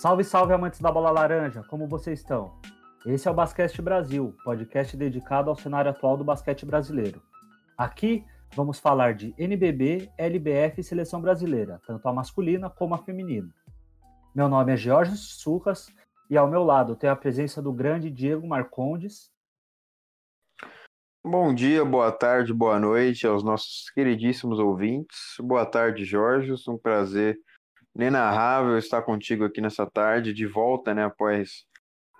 Salve, salve, amantes da bola laranja, como vocês estão? Esse é o Basquete Brasil, podcast dedicado ao cenário atual do basquete brasileiro. Aqui vamos falar de NBB, LBF e seleção brasileira, tanto a masculina como a feminina. Meu nome é Jorge Surras e ao meu lado tem a presença do grande Diego Marcondes. Bom dia, boa tarde, boa noite aos nossos queridíssimos ouvintes. Boa tarde, Jorge. Um prazer inenarrável estar contigo aqui nessa tarde, de volta, né, após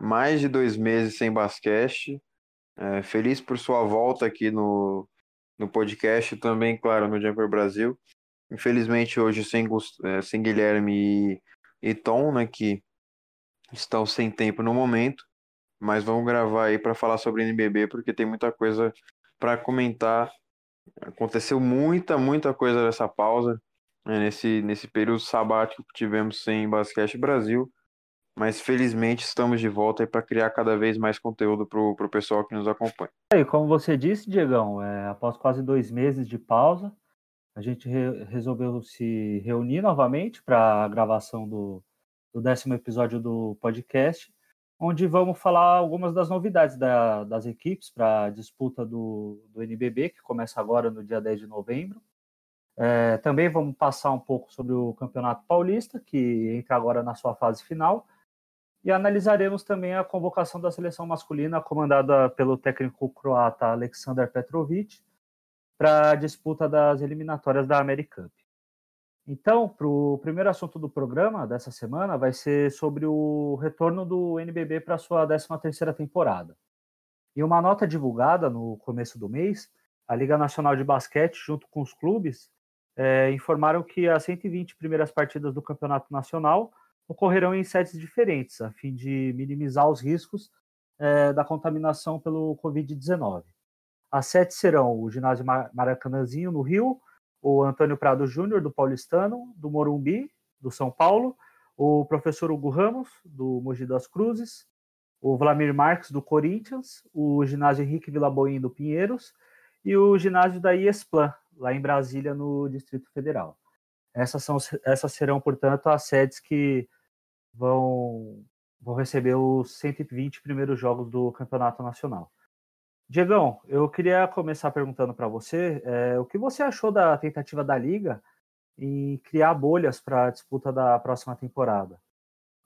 mais de dois meses sem basquete. É, feliz por sua volta aqui no, no podcast, também, claro, no Jumper Brasil. Infelizmente, hoje sem, é, sem Guilherme e, e Tom, né, que estão sem tempo no momento, mas vamos gravar aí para falar sobre NBB, porque tem muita coisa para comentar. Aconteceu muita, muita coisa nessa pausa nesse, nesse período sabático que tivemos sem Basquete Brasil. Mas felizmente estamos de volta para criar cada vez mais conteúdo para o pessoal que nos acompanha. E como você disse, Diegão, é, após quase dois meses de pausa, a gente re resolveu se reunir novamente para a gravação do, do décimo episódio do podcast, onde vamos falar algumas das novidades da, das equipes para a disputa do, do NBB, que começa agora no dia 10 de novembro. É, também vamos passar um pouco sobre o Campeonato Paulista, que entra agora na sua fase final, e analisaremos também a convocação da seleção masculina, comandada pelo técnico croata Aleksandar Petrovic, para a disputa das eliminatórias da American Então, para o primeiro assunto do programa dessa semana vai ser sobre o retorno do NBB para sua 13ª temporada. Em uma nota divulgada no começo do mês, a Liga Nacional de Basquete, junto com os clubes, é, informaram que as 120 primeiras partidas do Campeonato Nacional ocorrerão em sedes diferentes, a fim de minimizar os riscos é, da contaminação pelo Covid-19. As sedes serão o ginásio Maracanãzinho, no Rio, o Antônio Prado Júnior, do Paulistano, do Morumbi, do São Paulo, o professor Hugo Ramos, do Mogi das Cruzes, o Vladimir Marques, do Corinthians, o ginásio Henrique Vilaboim, do Pinheiros, e o ginásio da IESPLAN, lá em Brasília, no Distrito Federal. Essas, são, essas serão, portanto, as sedes que vão, vão receber os 120 primeiros jogos do Campeonato Nacional. Diegão, eu queria começar perguntando para você é, o que você achou da tentativa da Liga em criar bolhas para a disputa da próxima temporada.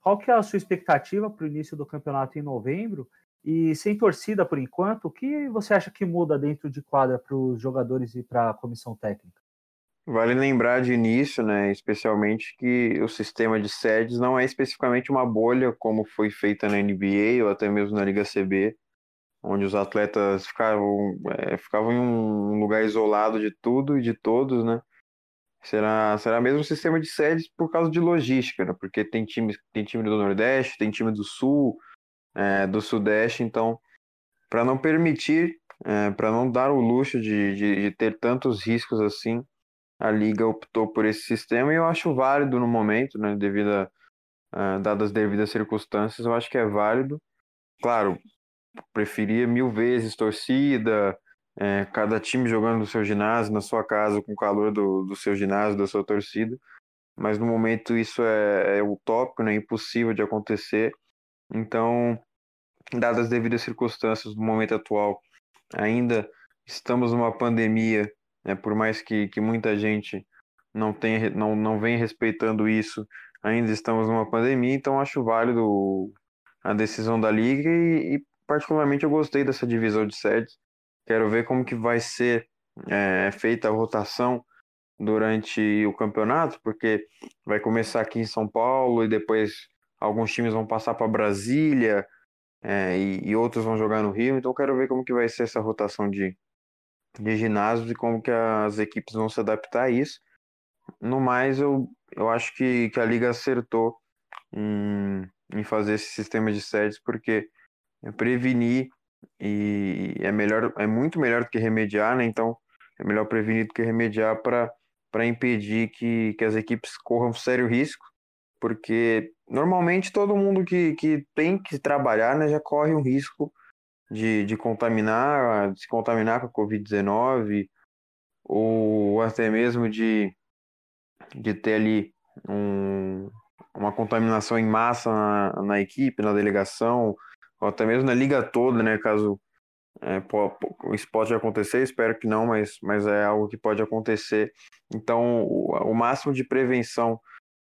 Qual que é a sua expectativa para o início do campeonato em novembro e sem torcida por enquanto, o que você acha que muda dentro de quadra para os jogadores e para a comissão técnica? Vale lembrar de início, né, especialmente que o sistema de sedes não é especificamente uma bolha como foi feita na NBA ou até mesmo na Liga CB, onde os atletas ficavam, é, ficavam em um lugar isolado de tudo e de todos, né? Será, será mesmo um sistema de sedes por causa de logística, né? Porque tem time, tem time do Nordeste, tem time do Sul, é, do Sudeste, então, para não permitir, é, para não dar o luxo de, de, de, ter tantos riscos assim, a Liga optou por esse sistema e eu acho válido no momento, né, devido a, a, dadas as devidas circunstâncias, eu acho que é válido. Claro, preferia mil vezes torcida, é, cada time jogando no seu ginásio, na sua casa, com o calor do, do seu ginásio, da sua torcida, mas no momento isso é, é utópico, né, impossível de acontecer. Então, dadas as devidas circunstâncias do momento atual, ainda estamos numa pandemia, né, por mais que, que muita gente não, tenha, não, não venha respeitando isso, ainda estamos numa pandemia, então acho válido a decisão da Liga e, e particularmente eu gostei dessa divisão de sedes. Quero ver como que vai ser é, feita a rotação durante o campeonato, porque vai começar aqui em São Paulo e depois alguns times vão passar para Brasília é, e, e, outros vão jogar no Rio, então quero ver como que vai ser essa rotação de, de ginásios e como que as equipes vão se adaptar a isso. No mais, eu, eu acho que, que a Liga acertou em, em fazer esse sistema de sedes, porque é prevenir e é melhor, é muito melhor do que remediar, né? Então é melhor prevenir do que remediar para impedir que, que as equipes corram sério risco porque normalmente todo mundo que, que tem que trabalhar né, já corre um risco de, de contaminar, de se contaminar com a Covid-19, ou até mesmo de, de ter ali um, uma contaminação em massa na, na equipe, na delegação, ou até mesmo na liga toda, né? Caso é, isso pode acontecer, espero que não, mas, mas é algo que pode acontecer. Então, o, o máximo de prevenção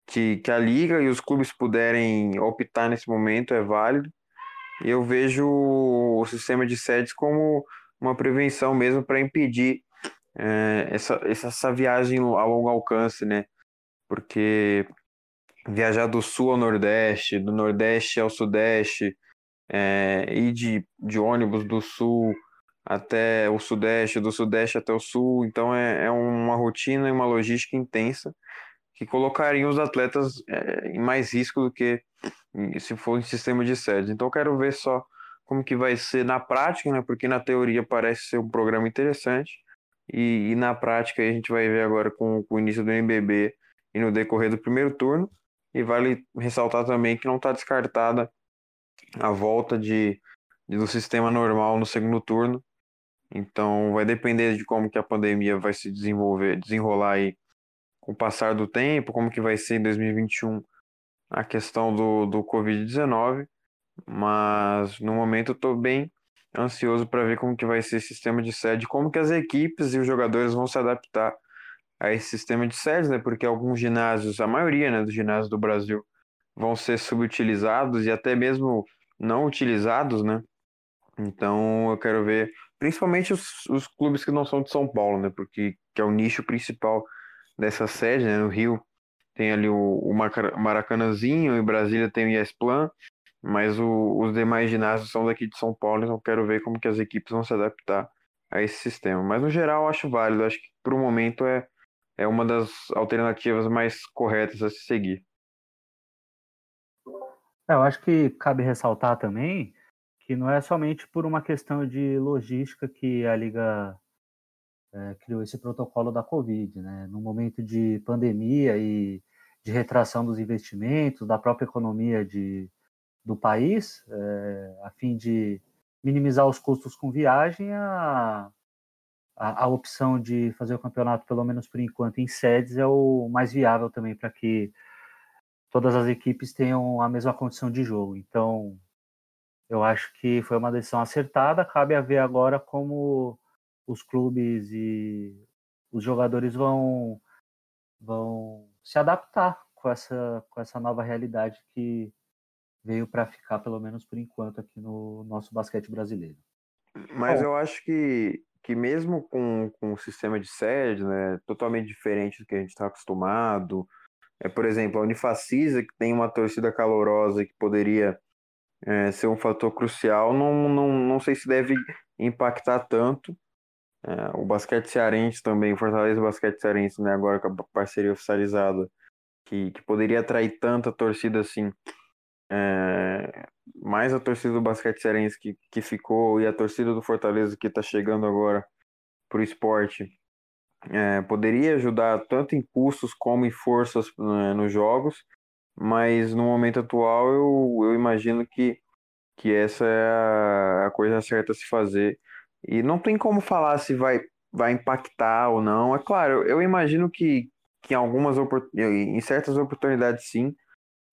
que, que a liga e os clubes puderem optar nesse momento é válido. Eu vejo o sistema de sedes como uma prevenção mesmo para impedir é, essa, essa viagem a longo alcance, né? Porque viajar do sul ao nordeste, do nordeste ao sudeste, é, ir de, de ônibus do sul até o sudeste, do sudeste até o sul, então é, é uma rotina e uma logística intensa que colocariam os atletas é, em mais risco do que se for em sistema de sede. Então quero ver só como que vai ser na prática, né? Porque na teoria parece ser um programa interessante e, e na prática a gente vai ver agora com, com, o início do NBB e no decorrer do primeiro turno. E vale ressaltar também que não está descartada a volta de, de, do sistema normal no segundo turno. Então vai depender de como que a pandemia vai se desenvolver, desenrolar aí com o passar do tempo, como que vai ser em 2021 a questão do, do Covid-19, mas no momento eu estou bem ansioso para ver como que vai ser esse sistema de sede, como que as equipes e os jogadores vão se adaptar a esse sistema de sedes, né? Porque alguns ginásios, a maioria né, dos ginásios do Brasil, vão ser subutilizados e até mesmo não utilizados, né? Então eu quero ver, principalmente os, os clubes que não são de São Paulo, né? Porque que é o nicho principal dessa sede, né? No Rio tem ali o, o Maracanãzinho, em Brasília tem o Iesplan, mas o, os demais ginásios são daqui de São Paulo, então quero ver como que as equipes vão se adaptar a esse sistema. Mas no geral acho válido, acho que por um momento é, é uma das alternativas mais corretas a se seguir. É, eu acho que cabe ressaltar também que não é somente por uma questão de logística que a Liga é, criou esse protocolo da Covid, né? No momento de pandemia e de retração dos investimentos, da própria economia de, do país, é, a fim de minimizar os custos com viagem, a, a, a, opção de fazer o campeonato, pelo menos por enquanto, em sedes é o mais viável também para que todas as equipes tenham a mesma condição de jogo. Então, eu acho que foi uma decisão acertada. Cabe a ver agora como os clubes e os jogadores vão vão se adaptar com essa com essa nova realidade que veio para ficar pelo menos por enquanto aqui no nosso basquete brasileiro. Mas Bom, eu acho que que mesmo com, com o sistema de sede, né, totalmente diferente do que a gente está acostumado, é, por exemplo, a Unifacisa, que tem uma torcida calorosa que poderia é, ser um fator crucial, não, não, não sei se deve impactar tanto, é, o basquete cearense também, Fortaleza Basquete Cearense, né, agora com a parceria oficializada, que, que poderia atrair tanta torcida assim. É, mais a torcida do basquete cearense que, que ficou e a torcida do Fortaleza que está chegando agora para o esporte é, poderia ajudar tanto em custos como em forças né, nos jogos, mas no momento atual eu, eu imagino que, que essa é a, a coisa certa a se fazer e não tem como falar se vai, vai impactar ou não. É claro, eu imagino que, que em algumas em certas oportunidades sim,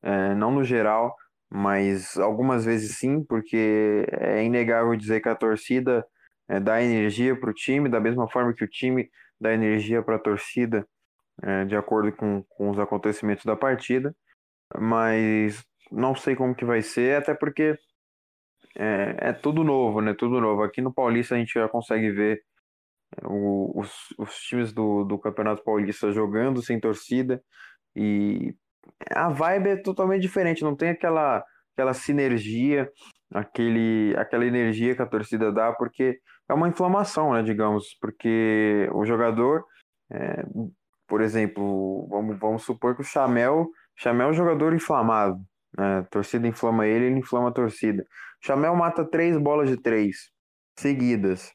é, não no geral, mas algumas vezes sim, porque é inegável dizer que a torcida é, dá energia para o time, da mesma forma que o time dá energia para a torcida, é, de acordo com, com os acontecimentos da partida. Mas não sei como que vai ser, até porque é, é tudo novo, né? Tudo novo. Aqui no Paulista a gente já consegue ver é, o, os, os times do, do Campeonato Paulista jogando sem torcida e a vibe é totalmente diferente, não tem aquela, aquela sinergia, aquele, aquela energia que a torcida dá, porque é uma inflamação, né, digamos, porque o jogador, é, por exemplo, vamos, vamos supor que o Chamel, Chamel é um jogador inflamado, né, a torcida inflama ele, ele inflama a torcida. Chamel mata três bolas de três seguidas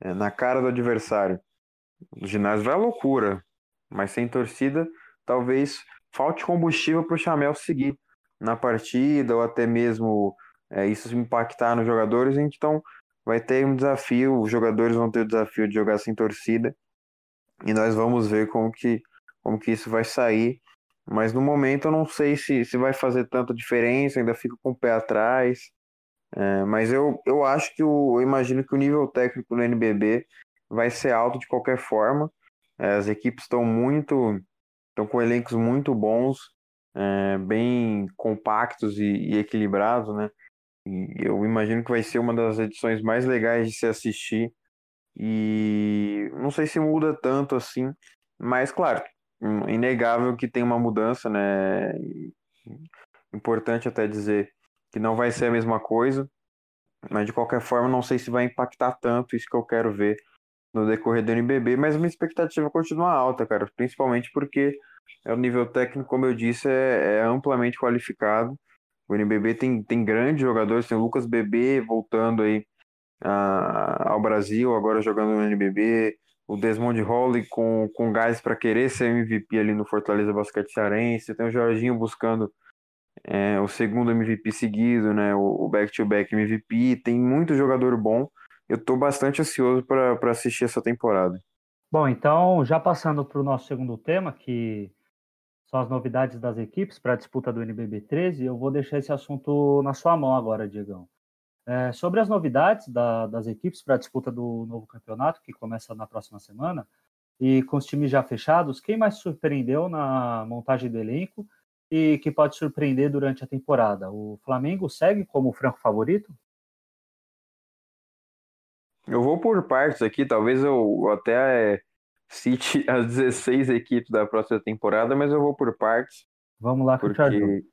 é, na cara do adversário. O ginásio vai à loucura, mas sem torcida, talvez falte combustível para o Chamel seguir na partida ou até mesmo é, isso impactar nos jogadores. Então vai ter um desafio, os jogadores vão ter o desafio de jogar sem torcida e nós vamos ver como que, como que isso vai sair. Mas no momento eu não sei se, se vai fazer tanta diferença, ainda fico com o pé atrás. É, mas eu, eu acho que o, eu imagino que o nível técnico do NBB vai ser alto de qualquer forma. É, as equipes estão muito, estão com elencos muito bons, é, bem compactos e, e equilibrados, né? E eu imagino que vai ser uma das edições mais legais de se assistir. E não sei se muda tanto assim, mas claro, inegável que tem uma mudança, né? Importante até dizer que não vai ser a mesma coisa, mas de qualquer forma não sei se vai impactar tanto isso que eu quero ver no decorrer do NBB, mas minha expectativa continua alta, cara, principalmente porque é o nível técnico, como eu disse, é, é amplamente qualificado. O NBB tem, tem grandes jogadores, tem o Lucas Bebê voltando aí uh, ao Brasil, agora jogando no NBB, o Desmond Holly com, com gás para querer ser MVP ali no Fortaleza Basquete Cearense, tem o Jorginho buscando é, o segundo MVP seguido, né, o back-to-back -back MVP, tem muito jogador bom, eu estou bastante ansioso para assistir essa temporada. Bom, então, já passando para o nosso segundo tema, que são as novidades das equipes para a disputa do NBB 13, eu vou deixar esse assunto na sua mão agora, Diegão. É, sobre as novidades da, das equipes para a disputa do novo campeonato, que começa na próxima semana, e com os times já fechados, quem mais surpreendeu na montagem do elenco e que pode surpreender durante a temporada? O Flamengo segue como franco favorito? Eu vou por partes aqui, talvez eu até cite as 16 equipes da próxima temporada, mas eu vou por partes. Vamos lá, porque...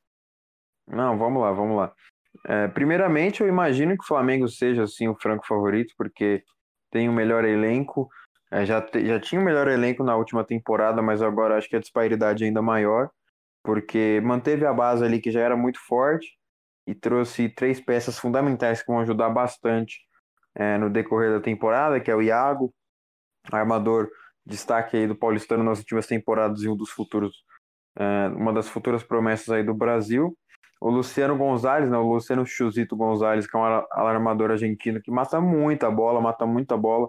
Não, vamos lá, vamos lá. É, primeiramente, eu imagino que o Flamengo seja assim o franco favorito, porque tem o melhor elenco. É, já, te, já tinha o melhor elenco na última temporada, mas agora acho que a disparidade é ainda maior, porque manteve a base ali que já era muito forte e trouxe três peças fundamentais que vão ajudar bastante é, no decorrer da temporada, que é o Iago, armador destaque aí do Paulistano nas últimas temporadas e um dos futuros, é, uma das futuras promessas aí do Brasil. O Luciano Gonzalez, né, o Luciano Chuzito Gonzalez, que é um alarmador argentino que mata muita bola, mata muita bola,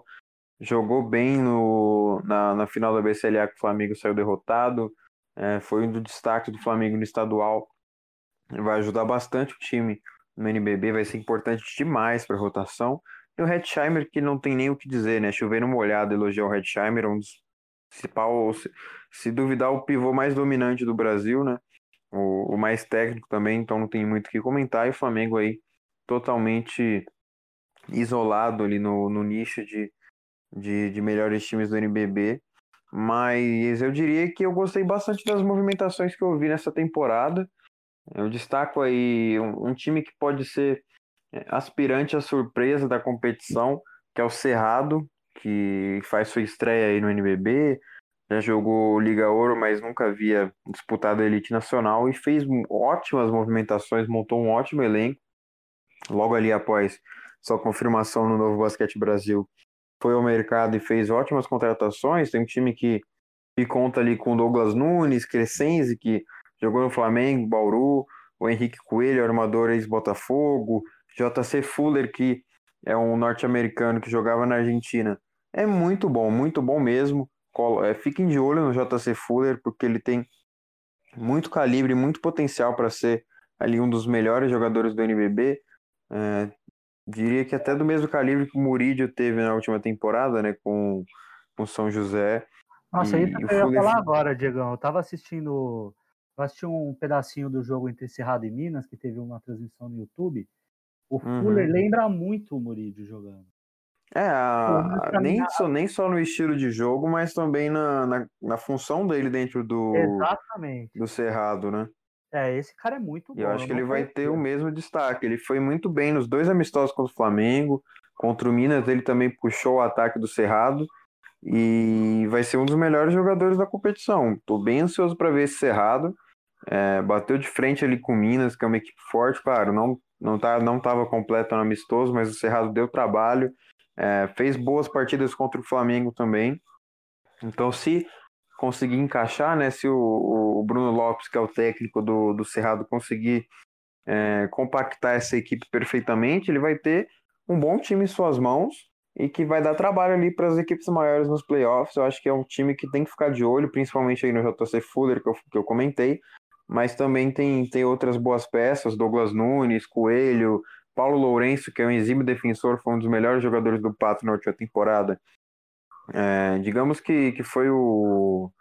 jogou bem no, na, na final da BCLA que o Flamengo saiu derrotado, é, foi um dos destaques do Flamengo no estadual, vai ajudar bastante o time no NBB, vai ser importante demais para a rotação. E o Hetzheimer, que não tem nem o que dizer, né? Chovendo molhado, elogiar o Hetzheimer, um dos principal, se, se duvidar, o pivô mais dominante do Brasil, né? O, o, mais técnico também, então não tem muito o que comentar. E o Flamengo aí totalmente isolado ali no, no nicho de, de, de melhores times do NBB. Mas eu diria que eu gostei bastante das movimentações que eu vi nessa temporada. Eu destaco aí um, um time que pode ser é, aspirante à surpresa da competição, que é o Cerrado, que faz sua estreia aí no NBB, já jogou Liga Ouro, mas nunca havia disputado a Elite Nacional e fez ótimas movimentações, montou um ótimo elenco. Logo ali após sua confirmação no Novo Basquete Brasil, foi ao mercado e fez ótimas contratações. Tem um time que, que conta ali com Douglas Nunes, Crescenzi, que jogou no Flamengo, Bauru, o Henrique Coelho, armador ex-Botafogo, JC Fuller, que é um norte-americano que jogava na Argentina. É muito bom, muito bom mesmo. É, fiquem de olho no JC Fuller, porque ele tem muito calibre, muito potencial para ser ali um dos melhores jogadores do NBB. É, diria que até do mesmo calibre que o Murídio teve na última temporada, né, com o São José. Nossa, e, isso que eu ia falar agora, Diegão. Eu tava assistindo, eu assisti um pedacinho do jogo entre Cerrado e Minas, que teve uma transmissão no YouTube. O Fuller uhum. lembra muito o Muridio jogando. É, a, nem, só, nem só no estilo de jogo, mas também na, na, na, função dele dentro do, Exatamente. do Cerrado, né? É, esse cara é muito bom. Eu acho que ele vai ter o mesmo destaque. Ele foi muito bem nos dois amistosos contra o Flamengo. Contra o Minas, ele também puxou o ataque do Cerrado. E vai ser um dos melhores jogadores da competição. Tô bem ansioso para ver esse Cerrado. É, bateu de frente ali com o Minas, que é uma equipe forte, claro, não não tá, não estava completo no amistoso, mas o Cerrado deu trabalho, é, fez boas partidas contra o Flamengo também. Então, se conseguir encaixar, né, se o, o Bruno Lopes, que é o técnico do, do Cerrado, conseguir é, compactar essa equipe perfeitamente, ele vai ter um bom time em suas mãos e que vai dar trabalho ali para as equipes maiores nos playoffs. Eu acho que é um time que tem que ficar de olho, principalmente aí no JC Fuller, que eu, que eu comentei, mas também tem, tem outras boas peças, Douglas Nunes, Coelho, Paulo Lourenço, que é um exímio defensor, foi um dos melhores jogadores do Pato na última temporada. É, digamos que, que foi o,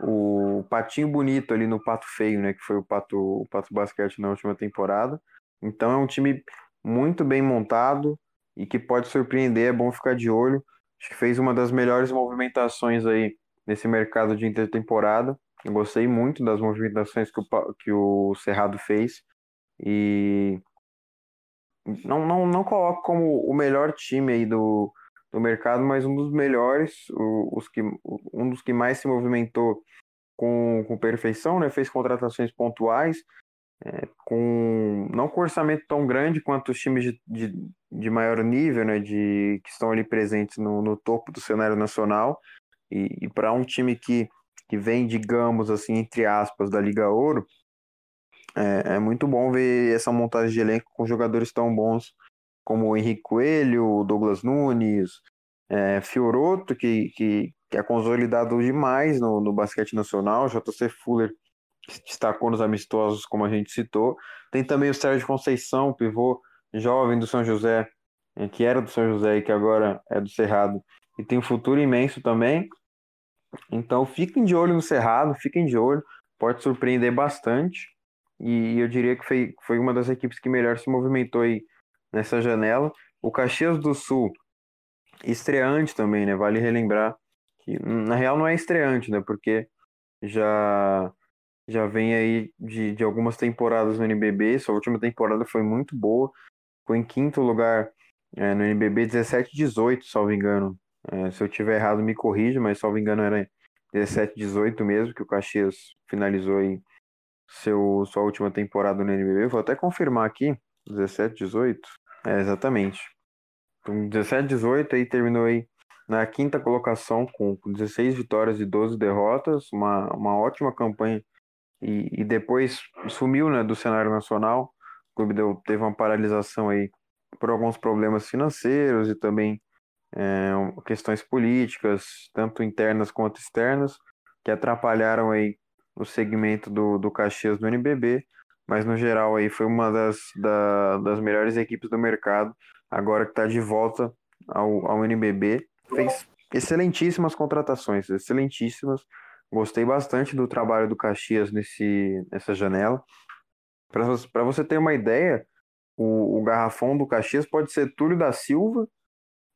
o patinho bonito ali no Pato Feio, né? Que foi o Pato, o Pato Basquete na última temporada. Então é um time muito bem montado e que pode surpreender, é bom ficar de olho. Acho que fez uma das melhores movimentações aí nesse mercado de intertemporada. Eu gostei muito das movimentações que o, que o Cerrado fez. E não, não, não coloco como o melhor time aí do, do mercado, mas um dos melhores, os que, um dos que mais se movimentou com, com perfeição, né? Fez contratações pontuais, é, com não com orçamento tão grande quanto os times de, de, de maior nível, né? De, que estão ali presentes no, no topo do cenário nacional. E, e para um time que, que vem, digamos assim, entre aspas, da Liga Ouro, é, é muito bom ver essa montagem de elenco com jogadores tão bons como o Henrique Coelho, Douglas Nunes, é, Fioroto, que, que, que, é consolidado demais no, no basquete nacional, JC Fuller que destacou nos amistosos, como a gente citou. Tem também o Sérgio Conceição, pivô jovem do São José, é, que era do São José e que agora é do Cerrado, e tem um futuro imenso também. Então fiquem de olho no Cerrado, fiquem de olho, pode surpreender bastante. E eu diria que foi, foi uma das equipes que melhor se movimentou aí nessa janela. O Caxias do Sul, estreante também, né? Vale relembrar que na real não é estreante, né? Porque já já vem aí de, de algumas temporadas no NBB. Sua última temporada foi muito boa. Foi em quinto lugar é, no NBB 17 18, salvo engano. É, se eu tiver errado, me corrija, mas salvo engano era 17 18 mesmo, que o Caxias finalizou aí seu, sua última temporada no NBB. Vou até confirmar aqui. 17, 18? É, exatamente. Então, 17, 18 aí terminou aí na quinta colocação com, 16 vitórias e 12 derrotas, uma, uma ótima campanha e, e depois sumiu né, do cenário nacional. O clube deu, teve uma paralisação aí por alguns problemas financeiros e também é, questões políticas, tanto internas quanto externas, que atrapalharam aí o segmento do, do Caxias no NBB mas no geral aí foi uma das, da, das melhores equipes do mercado, agora que está de volta ao, ao NBB. Fez excelentíssimas contratações, excelentíssimas. Gostei bastante do trabalho do Caxias nesse, nessa janela. Para você ter uma ideia, o, o garrafão do Caxias pode ser Túlio da Silva,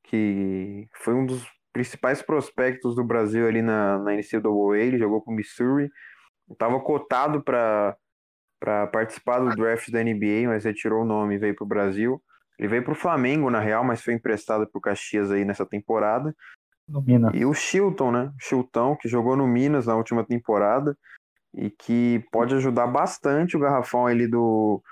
que foi um dos principais prospectos do Brasil ali na, na NCAA, ele jogou com o Missouri, estava cotado para para participar do draft da NBA, mas retirou o nome e veio para o Brasil. Ele veio para o Flamengo, na real, mas foi emprestado para o Caxias aí nessa temporada. E o Chilton, né? Chilton, que jogou no Minas na última temporada e que pode ajudar bastante o garrafão ali do,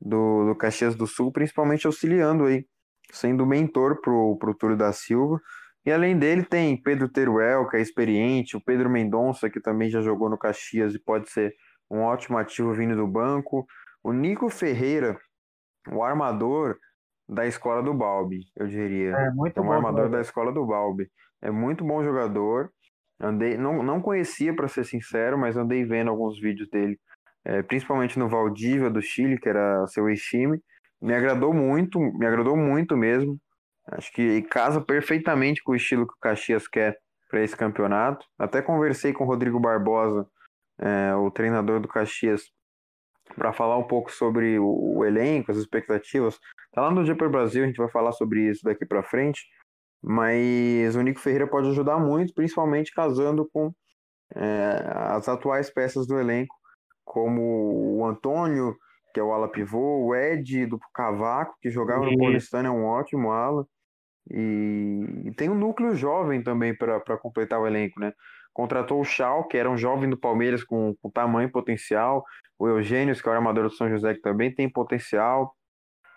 do, do Caxias do Sul, principalmente auxiliando aí, sendo mentor pro, pro Túlio da Silva. E além dele tem Pedro Teruel, que é experiente, o Pedro Mendonça, que também já jogou no Caxias e pode ser um ótimo ativo vindo do banco. O Nico Ferreira, o armador da escola do Balbi, eu diria. É muito é um bom armador da escola do Balbi. É muito bom jogador. Andei, não, não conhecia, para ser sincero, mas andei vendo alguns vídeos dele, é, principalmente no Valdívia do Chile, que era seu ex-time. Me agradou muito, me agradou muito mesmo. Acho que casa perfeitamente com o estilo que o Caxias quer para esse campeonato. Até conversei com o Rodrigo Barbosa é, o treinador do Caxias, para falar um pouco sobre o, o, elenco, as expectativas. Tá lá no Dia Brasil, a gente vai falar sobre isso daqui para frente. Mas o Nico Ferreira pode ajudar muito, principalmente casando com é, as atuais peças do elenco, como o Antônio, que é o ala pivô, o Ed do Cavaco, que jogava no Paulistano, é um ótimo ala. E, e tem um núcleo jovem também para completar o elenco, né? Contratou o Chal, que era um jovem do Palmeiras com, com tamanho e potencial. O Eugênio, que é o armador do São José, que também tem potencial.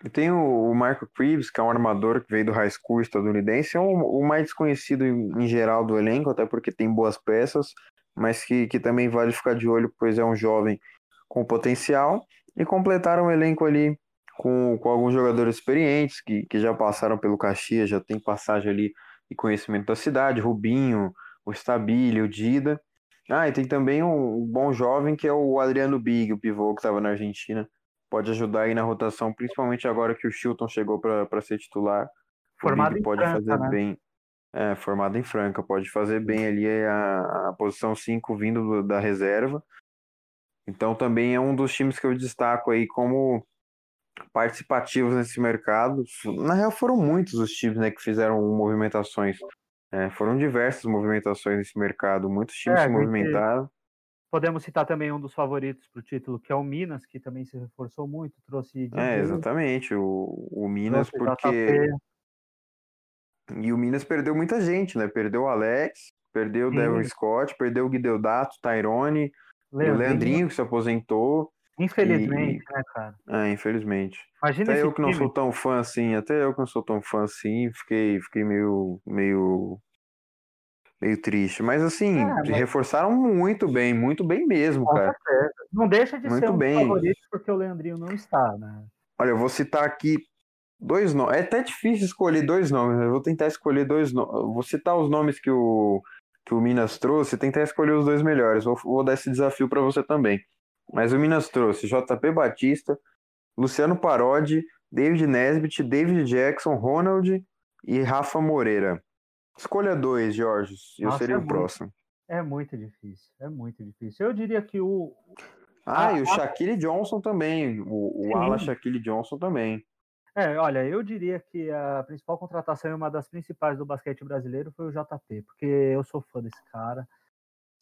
E tem o, o Marco Creeves, que é um armador que veio do high school estadunidense. É o, o mais desconhecido em, em, geral do elenco, até porque tem boas peças, mas que, que também vale ficar de olho, pois é um jovem com potencial. E completaram o elenco ali com, com alguns jogadores experientes que, que já passaram pelo Caxias, já tem passagem ali e conhecimento da cidade, Rubinho, o Stabile, o Dida. Ah, e tem também um, bom jovem que é o Adriano Big, o pivô que estava na Argentina. Pode ajudar aí na rotação, principalmente agora que o Chilton chegou para ser titular. Formado Big pode Franca, fazer né? bem. É, formado em Franca, pode fazer bem ali a, a posição 5 vindo do, da reserva. Então também é um dos times que eu destaco aí como participativos nesse mercado. Na real, foram muitos os times né, que fizeram movimentações. É, foram diversas movimentações nesse mercado. Muitos times É, se movimentaram. Podemos citar também um dos favoritos para o título, que é o Minas, que também se reforçou muito, trouxe É, exatamente. O, o Minas, porque. E o Minas perdeu muita gente, né? Perdeu o Alex, perdeu o. Devon Scott, perdeu o Guideodato, Tyrone, o Leandrinho. Leandrinho que se aposentou. Infelizmente, né, cara? É, infelizmente. Imagina Até eu que não time. sou tão fã assim, até eu que não sou tão fã assim, fiquei, fiquei meio, meio, meio triste. Mas assim, É, mas- reforçaram muito bem, muito bem mesmo, Com cara. certeza. Não deixa de Muito ser um bem. dos favoritos porque o Leandrinho não está, né? Olha, eu vou citar aqui dois nomes. É até difícil escolher dois nomes, né? Eu vou tentar escolher dois nomes. Vou citar os nomes que o, que o Minas trouxe e tentar escolher os dois melhores. Vou, vou dar esse desafio para você também. Mas o Minas trouxe JP Batista, Luciano Parodi, David Nesbitt, David Jackson, Ronald e Rafa Moreira. Escolha dois, Jorge. Eu Nossa, seria é o muito. próximo. É muito difícil, é muito difícil. Eu diria que o. Ah, Ah, e o ah. Shaquille Johnson também. O, o ala Shaquille Johnson também. É, olha, eu diria que a principal contratação e uma das principais do basquete brasileiro foi o JP, porque eu sou fã desse cara.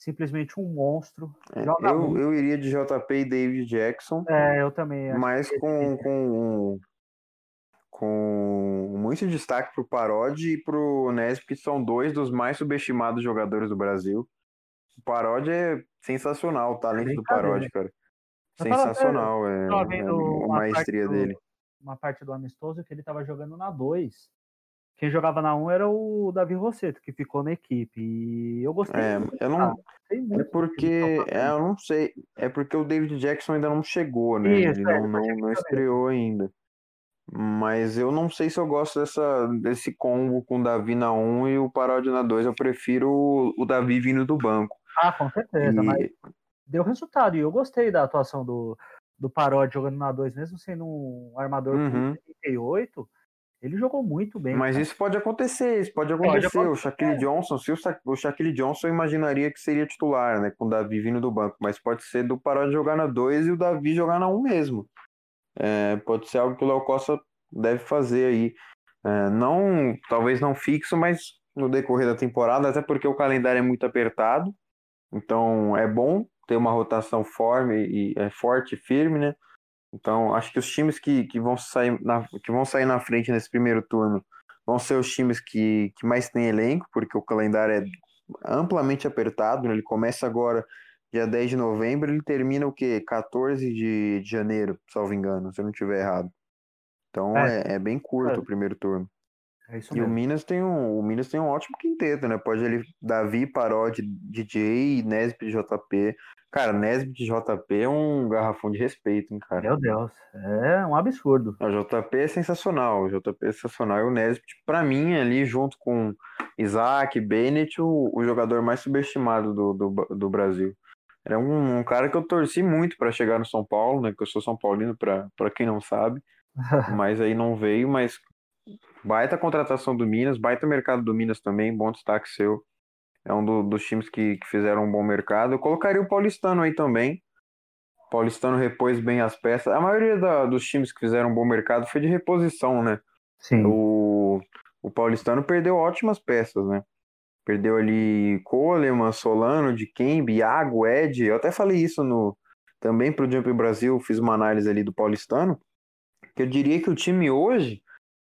Simplesmente um monstro. É, eu, eu iria de JP e David Jackson. É, eu também mas que com, com, com muito destaque pro Parodi e pro Nesp, que são dois dos mais subestimados jogadores do Brasil. O Parodi é sensacional, o talento do Brincadeira. Parodi, cara. Eu Sensacional, é, tava é vendo a uma maestria do- dele. uma parte do amistoso que ele estava jogando na 2. Quem jogava na 1 um era o Davi Rosseto, que ficou na equipe. E eu gostei É, muito, eu não, é porque, é, eu não sei, é porque o David Jackson ainda não chegou, né? Isso, Ele é, não, não, não estreou ainda. Mas eu não sei se eu gosto dessa, desse combo com o Davi na 1 e o Parodi na 2. Eu prefiro o, o Davi vindo do banco. Ah, com certeza, E- mas deu resultado. E eu gostei da atuação do, do Parodi jogando na 2, mesmo sendo um armador Uhum. com 38. Ele jogou muito bem. Mas cara. isso pode acontecer, isso pode Pode acontecer. O acontecer. Shaquille Johnson, se o, Sha- o Shaquille Johnson eu imaginaria que seria titular, né? Com o Davi vindo do banco, mas pode ser do Parodi jogar na 2 e o Davi jogar na 1 mesmo. É, pode ser algo que o Léo Costa deve fazer aí. É, não, talvez não fixo, mas no decorrer da temporada, até porque o calendário é muito apertado. Então é bom ter uma rotação forme e é forte e firme, né? Então, acho que os times que, que, vão sair na, que vão sair na frente nesse primeiro turno vão ser os times que, que mais têm elenco, porque o calendário é amplamente apertado. né? Ele começa agora, dia 10 de novembro, ele termina o quê? 14 de, de janeiro, salvo engano, se eu não estiver errado. Então É. é, é bem curto É. o primeiro turno. É E o. Minas tem um, o Minas tem um ótimo quinteto, né? Pode ele Davi, Parodi, DJ, Nesbitt, JP. Cara, Nesbitt JP é um garrafão de respeito, hein, cara. Meu Deus, é um absurdo. O JP é sensacional, o JP é sensacional. E o Nesbitt, pra mim, ali junto com Isaac, Bennett, o, o jogador mais subestimado do, do, do Brasil. Era um, um cara que eu torci muito pra chegar no São Paulo, né? Que eu sou São Paulino, pra pra quem não sabe. Mas aí não veio, mas baita contratação do Minas, baita mercado do Minas também, bom destaque seu. É um do- dos times que, que fizeram um bom mercado. Eu colocaria o Paulistano aí também. O Paulistano repôs bem as peças. A maioria da- dos times que fizeram um bom mercado foi de reposição, né? Sim. O, o Paulistano perdeu ótimas peças, né? Perdeu ali Coleman, Solano, Dikembe, Iago, Ed. Eu até falei isso no também pro Jump Brasil, fiz uma análise ali do Paulistano, que eu diria que o time hoje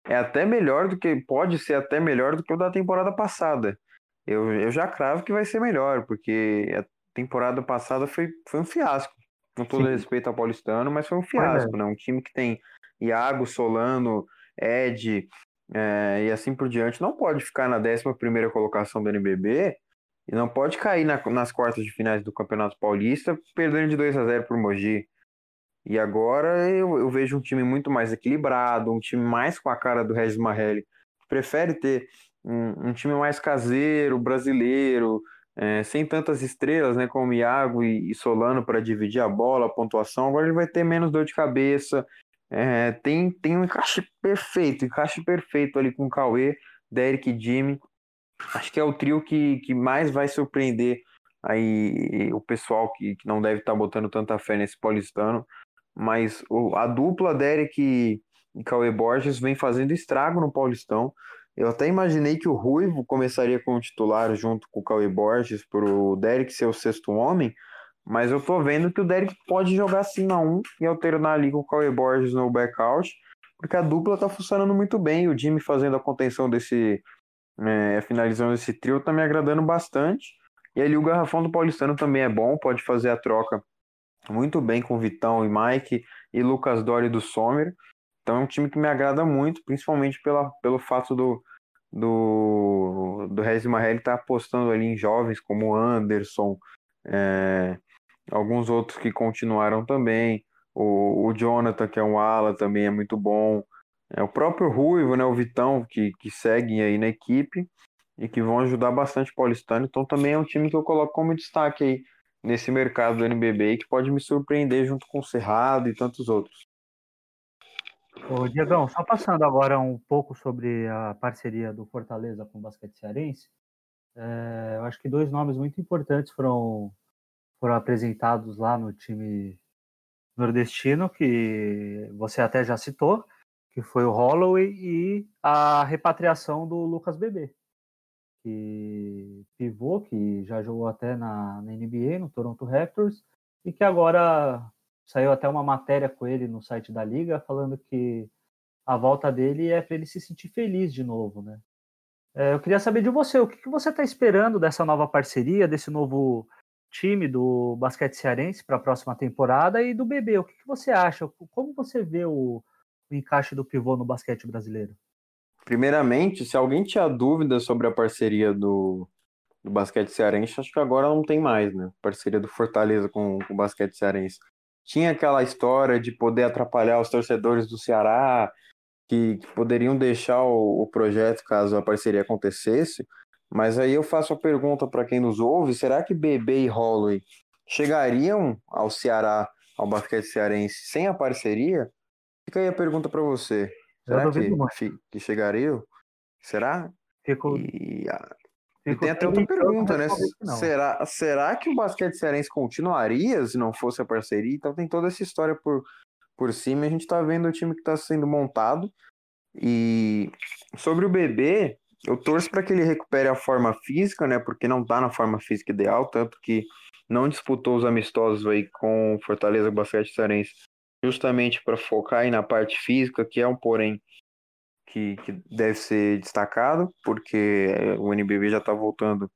é até melhor do que pode ser até melhor do que o da temporada passada. Eu, eu já cravo que vai ser melhor, porque a temporada passada foi, foi um fiasco. Com todo Sim. respeito ao Paulistano, mas foi um fiasco, né? Um time que tem Iago, Solano, Ed, é, e assim por diante, não pode ficar na 11 colocação do NBB e não pode cair na- nas quartas de finais do Campeonato Paulista perdendo de 2 a 0 por Mogi. E agora eu, eu vejo um time muito mais equilibrado, um time mais com a cara do Regis Marrelli. Prefere ter um, um time mais caseiro, brasileiro, é, sem tantas estrelas, né, como Iago e, Solano para dividir a bola, a pontuação. Agora ele vai ter menos dor de cabeça. É, tem, tem um encaixe perfeito, encaixe perfeito ali com o Cauê, Derek e Jimmy. Acho que é o trio que, que mais vai surpreender aí o pessoal que, que não deve estar tá botando tanta fé nesse paulistano. Mas o, a dupla Derek e Cauê Borges vem fazendo estrago no Paulistão. Eu até imaginei que o Ruivo começaria como titular junto com o Cauê Borges para o Derek ser o sexto homem, mas eu tô vendo que o Derek pode jogar assim na 1 e alternar ali com o Cauê Borges no backout, porque a dupla tá funcionando muito bem. O Jimmy fazendo a contenção desse. É, finalizando esse trio tá me agradando bastante. E ali o garrafão do Paulistano também é bom, pode fazer a troca muito bem com Vitão e Mike e Lucas Dori do Sommer. Então é um time que me agrada muito, principalmente pela, pelo fato do, do, do Regis Marrelli estar tá apostando ali em jovens como Anderson, é, alguns outros que continuaram também. O, o Jonathan, que é um ala, também é muito bom. É o próprio Ruivo, né, o Vitão, que, que seguem aí na equipe e que vão ajudar bastante o Paulistano. Então também é um time que eu coloco como destaque aí nesse mercado do NBB que pode me surpreender junto com o Cerrado e tantos outros. Ô, Diegão, só passando agora um pouco sobre a parceria do Fortaleza com o basquete cearense, é, eu acho que dois nomes muito importantes foram, foram apresentados lá no time nordestino, que você até já citou, que foi o Holloway e a repatriação do Lucas Bebê, que pivô, que já jogou até na, na NBA, no Toronto Raptors, e que agora saiu até uma matéria com ele no site da liga falando que a volta dele é para ele se sentir feliz de novo, né? É, eu queria saber de você, o que, que você está esperando dessa nova parceria, desse novo time do basquete cearense para a próxima temporada e do bebê. O que, que você acha? Como você vê o, o encaixe do pivô no basquete brasileiro? Primeiramente, se alguém tinha dúvida sobre a parceria do, do basquete cearense, acho que agora não tem mais, né? Parceria do Fortaleza com, com o basquete cearense. Tinha aquela história de poder atrapalhar os torcedores do Ceará, que, que poderiam deixar o, o projeto caso a parceria acontecesse. Mas aí eu faço a pergunta para quem nos ouve: será que Bebê e Holloway chegariam ao Ceará, ao basquete cearense, sem a parceria? Fica aí a pergunta para você. Será que, que chegariam? Será? Ficou... E, e tem até outra pergunta, né? Será, será que o basquete cearense continuaria se não fosse a parceria? Então tem toda essa história por, por cima. A gente tá vendo o time que está sendo montado. E sobre o bebê, eu torço para que ele recupere a forma física, né? Porque não tá na forma física ideal, tanto que não disputou os amistosos aí com Fortaleza Basquete Cearense, justamente para focar aí na parte física, que é um porém que, que deve ser destacado, porque o NBB já está voltando,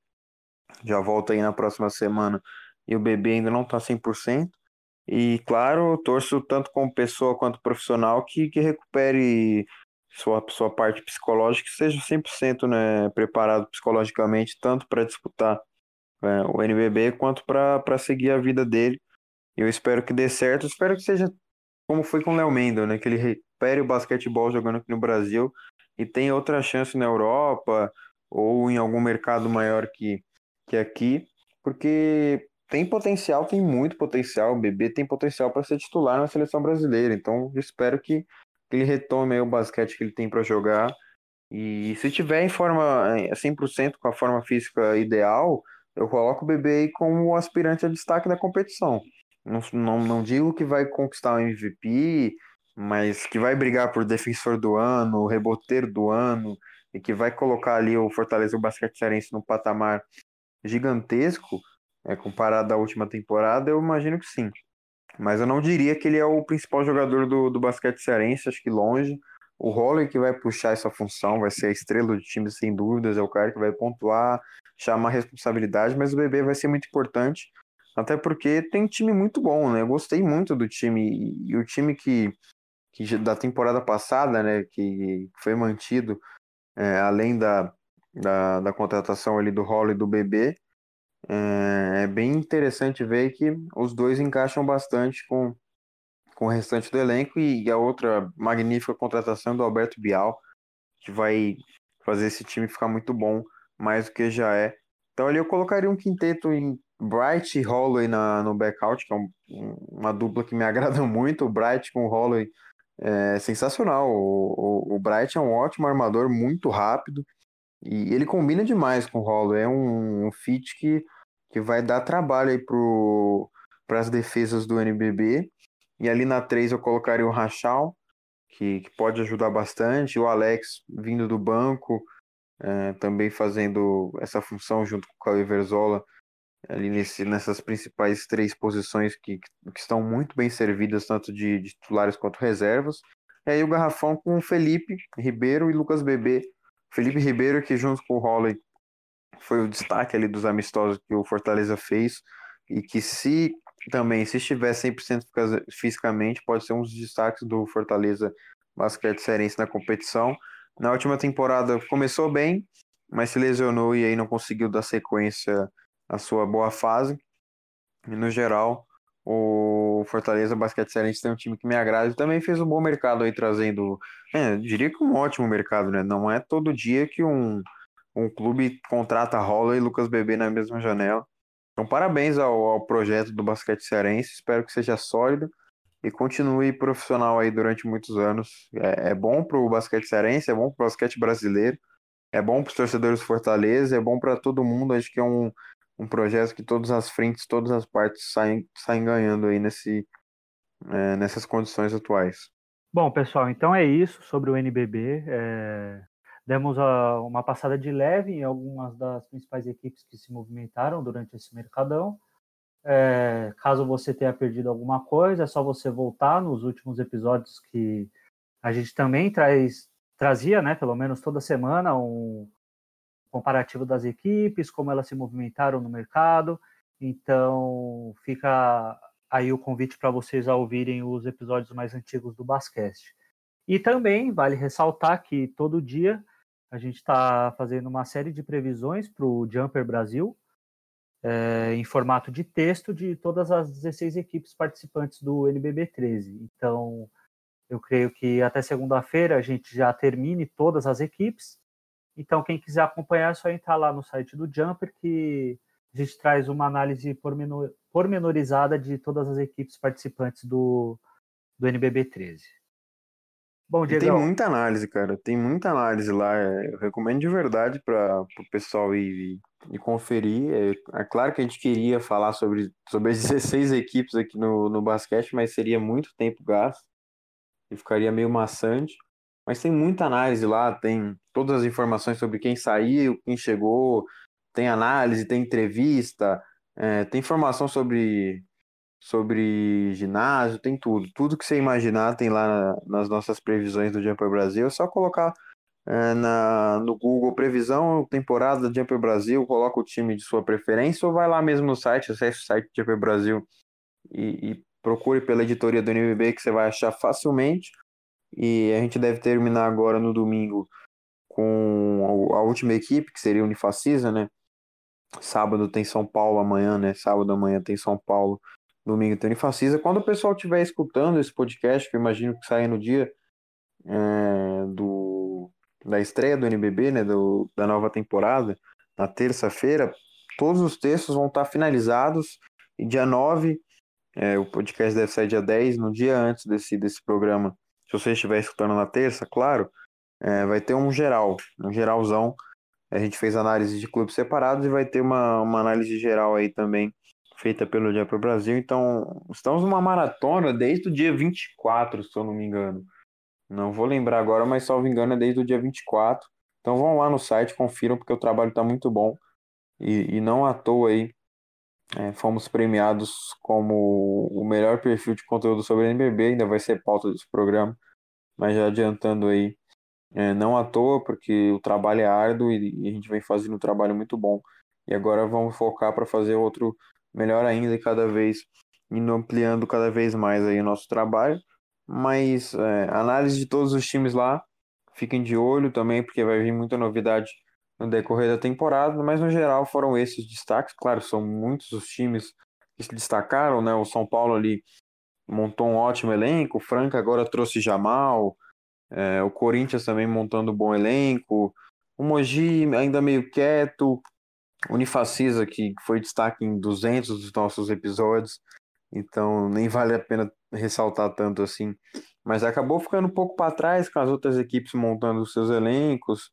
já volta aí na próxima semana, e o bebê ainda não está 100%. E claro, torço tanto como pessoa quanto profissional que, que recupere sua, sua parte psicológica, que seja 100% né, preparado psicologicamente, tanto para disputar é, o NBB quanto para seguir a vida dele. Eu espero que dê certo, espero que seja como foi com o Léo Mendel, né, que ele recupere o basquetebol jogando aqui no Brasil e tenha outra chance na Europa ou em algum mercado maior que, que aqui, porque tem potencial, tem muito potencial. O bebê tem potencial para ser titular na seleção brasileira. Então, espero que ele retome o basquete que ele tem para jogar. E se tiver em forma 100% com a forma física ideal, eu coloco o bebê aí como aspirante a destaque da competição. Não, não, não digo que vai conquistar o MVP, mas que vai brigar por defensor do ano, reboteiro do ano, e que vai colocar ali o Fortaleza o Basquete Cearense num patamar gigantesco, é, comparado à última temporada, eu imagino que sim. Mas eu não diria que ele é o principal jogador do, do basquete cearense, acho que longe. O Roller que vai puxar essa função, vai ser a estrela do time, sem dúvidas, é o cara que vai pontuar, chamar responsabilidade, mas o bebê vai ser muito importante, até porque tem time muito bom, né? Eu gostei muito do time, e o time que que da temporada passada, né, que foi mantido, é, além da, da, da, contratação ali do Holly e do BB, é, é, bem interessante ver que os dois encaixam bastante com, com o restante do elenco e a outra magnífica contratação do Alberto Bial, que vai fazer esse time ficar muito bom, mais do que já é. Então ali eu colocaria um quinteto em Bright e Holloway na, no backout, que é um, uma dupla que me agrada muito. O Bright com o Holloway é sensacional. O, o, o, Bright é um ótimo armador, muito rápido. E ele combina demais com o Holloway. É um, um fit que, que vai dar trabalho aí para as defesas do NBB. E ali na 3 eu colocaria o Rachal, que, que pode ajudar bastante. O Alex vindo do banco, é, também fazendo essa função junto com o Caio Verzola ali nesse, nessas principais três posições que, que estão muito bem servidas, tanto de, de titulares quanto reservas. E aí o garrafão com Felipe Ribeiro e Lucas Bebê. Felipe Ribeiro, que junto com o Holley foi o destaque ali dos amistosos que o Fortaleza fez, e que se também, se estiver 100% fisicamente, pode ser um dos destaques do Fortaleza Basquete Serense na competição. Na última temporada começou bem, mas se lesionou e aí não conseguiu dar sequência a sua boa fase. E no geral, o Fortaleza Basquete Cearense tem um time que me agrada e também fez um bom mercado aí trazendo, é, diria que um ótimo mercado, né? Não é todo dia que um, um clube contrata Rola e Lucas Bebê na mesma janela. Então, parabéns ao, ao projeto do basquete cearense, espero que seja sólido e continue profissional aí durante muitos anos. É, é bom para o basquete cearense, é bom para o basquete brasileiro, é bom para os torcedores do Fortaleza, é bom para todo mundo. Acho que é um, um projeto que todas as frentes, todas as partes saem, saem ganhando aí nesse, é, nessas condições atuais. Bom, pessoal, então é isso sobre o NBB. É, demos a, uma passada de leve em algumas das principais equipes que se movimentaram durante esse mercadão. É, caso você tenha perdido alguma coisa, é só você voltar nos últimos episódios que a gente também traz, trazia, né, pelo menos toda semana, um, comparativo das equipes, como elas se movimentaram no mercado. Então, fica aí o convite para vocês a ouvirem os episódios mais antigos do Basquete. E também vale ressaltar que todo dia a gente está fazendo uma série de previsões para o Jumper Brasil, é, em formato de texto de todas as 16 equipes participantes do NBB 13. Então, eu creio que até segunda-feira a gente já termine todas as equipes então, quem quiser acompanhar, é só entrar lá no site do Jumper, que a gente traz uma análise pormenor, pormenorizada de todas as equipes participantes do, do NBB 13. Bom, Diego. Tem muita análise, cara. Tem muita análise lá. Eu recomendo de verdade para o pessoal ir, ir conferir. É, é, claro que a gente queria falar sobre, sobre as 16 equipes aqui no, no basquete, mas seria muito tempo gasto e ficaria meio maçante. Mas tem muita análise lá, tem todas as informações sobre quem saiu, quem chegou, tem análise, tem entrevista, é, tem informação sobre, sobre ginásio, tem tudo. Tudo que você imaginar tem lá nas nossas previsões do Jumper Brasil. É só colocar é, na, no Google previsão, temporada do Jumper Brasil, coloca o time de sua preferência ou vai lá mesmo no site, acesse o site do Jumper Brasil e, e procure pela editoria do NBB que você vai achar facilmente. E a gente deve terminar agora no domingo com a última equipe, que seria a Unifacisa, né? Sábado tem São Paulo amanhã, né? Sábado amanhã tem São Paulo, domingo tem Unifacisa. Quando o pessoal estiver escutando esse podcast, que eu imagino que saia no dia é, do, da estreia do NBB, né? Do, da nova temporada, na terça-feira, todos os textos vão estar finalizados e dia 9, é, o podcast deve sair dia 10, no dia antes desse, desse programa se você estiver escutando na terça, claro, é, vai ter um geral, um geralzão. A gente fez análise de clubes separados e vai ter uma, uma análise geral aí também, feita pelo Dia para o Brasil. Então, estamos numa maratona desde o dia 24, se eu não me engano. Não vou lembrar agora, mas salvo engano é desde o dia 24. Então vão lá no site, confiram, porque o trabalho está muito bom. E, e não à toa aí é, fomos premiados como o melhor perfil de conteúdo sobre NBB, ainda vai ser pauta desse programa, mas já adiantando aí, é, não à toa, porque o trabalho é árduo e, e a gente vem fazendo um trabalho muito bom. E agora vamos focar para fazer outro melhor ainda e cada vez indo ampliando cada vez mais aí o nosso trabalho. Mas é, análise de todos os times lá, fiquem de olho também, porque vai vir muita novidade no decorrer da temporada, mas no geral foram esses destaques. Claro, são muitos os times que se destacaram, né? O São Paulo ali montou um ótimo elenco. O Franca agora trouxe Jamal. É, o Corinthians também montando um bom elenco. O Mogi ainda meio quieto. Unifacisa, que foi destaque em 200 dos nossos episódios, então nem vale a pena ressaltar tanto assim. Mas acabou ficando um pouco para trás com as outras equipes montando os seus elencos.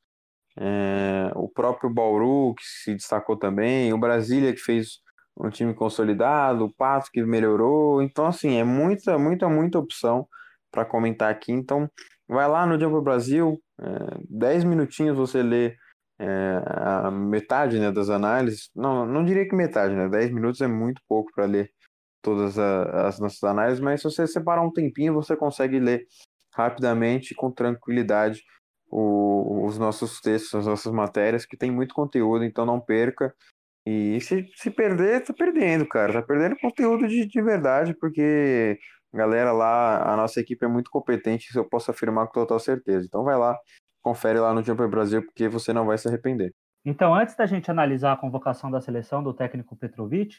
É, o próprio Bauru, que se destacou também, o Brasília, que fez um time consolidado, o Pato, que melhorou. Então, assim, é muita, muita, muita opção para comentar aqui. Então, vai lá no Jumbo Brasil, é, 10 minutinhos você lê é, a metade né, das análises, não, não diria que metade, né? 10 minutos é muito pouco para ler todas a, as nossas análises, mas se você separar um tempinho, você consegue ler rapidamente, com tranquilidade, o, os nossos textos, as nossas matérias, que tem muito conteúdo, então não perca. E se, se perder, tá perdendo, cara. Tá perdendo conteúdo de, de verdade, porque galera lá, a nossa equipe é muito competente, isso eu posso afirmar com total certeza. Então vai lá, confere lá no Jumper Brasil, porque você não vai se arrepender. Então, antes da gente analisar a convocação da seleção do técnico Petrovic,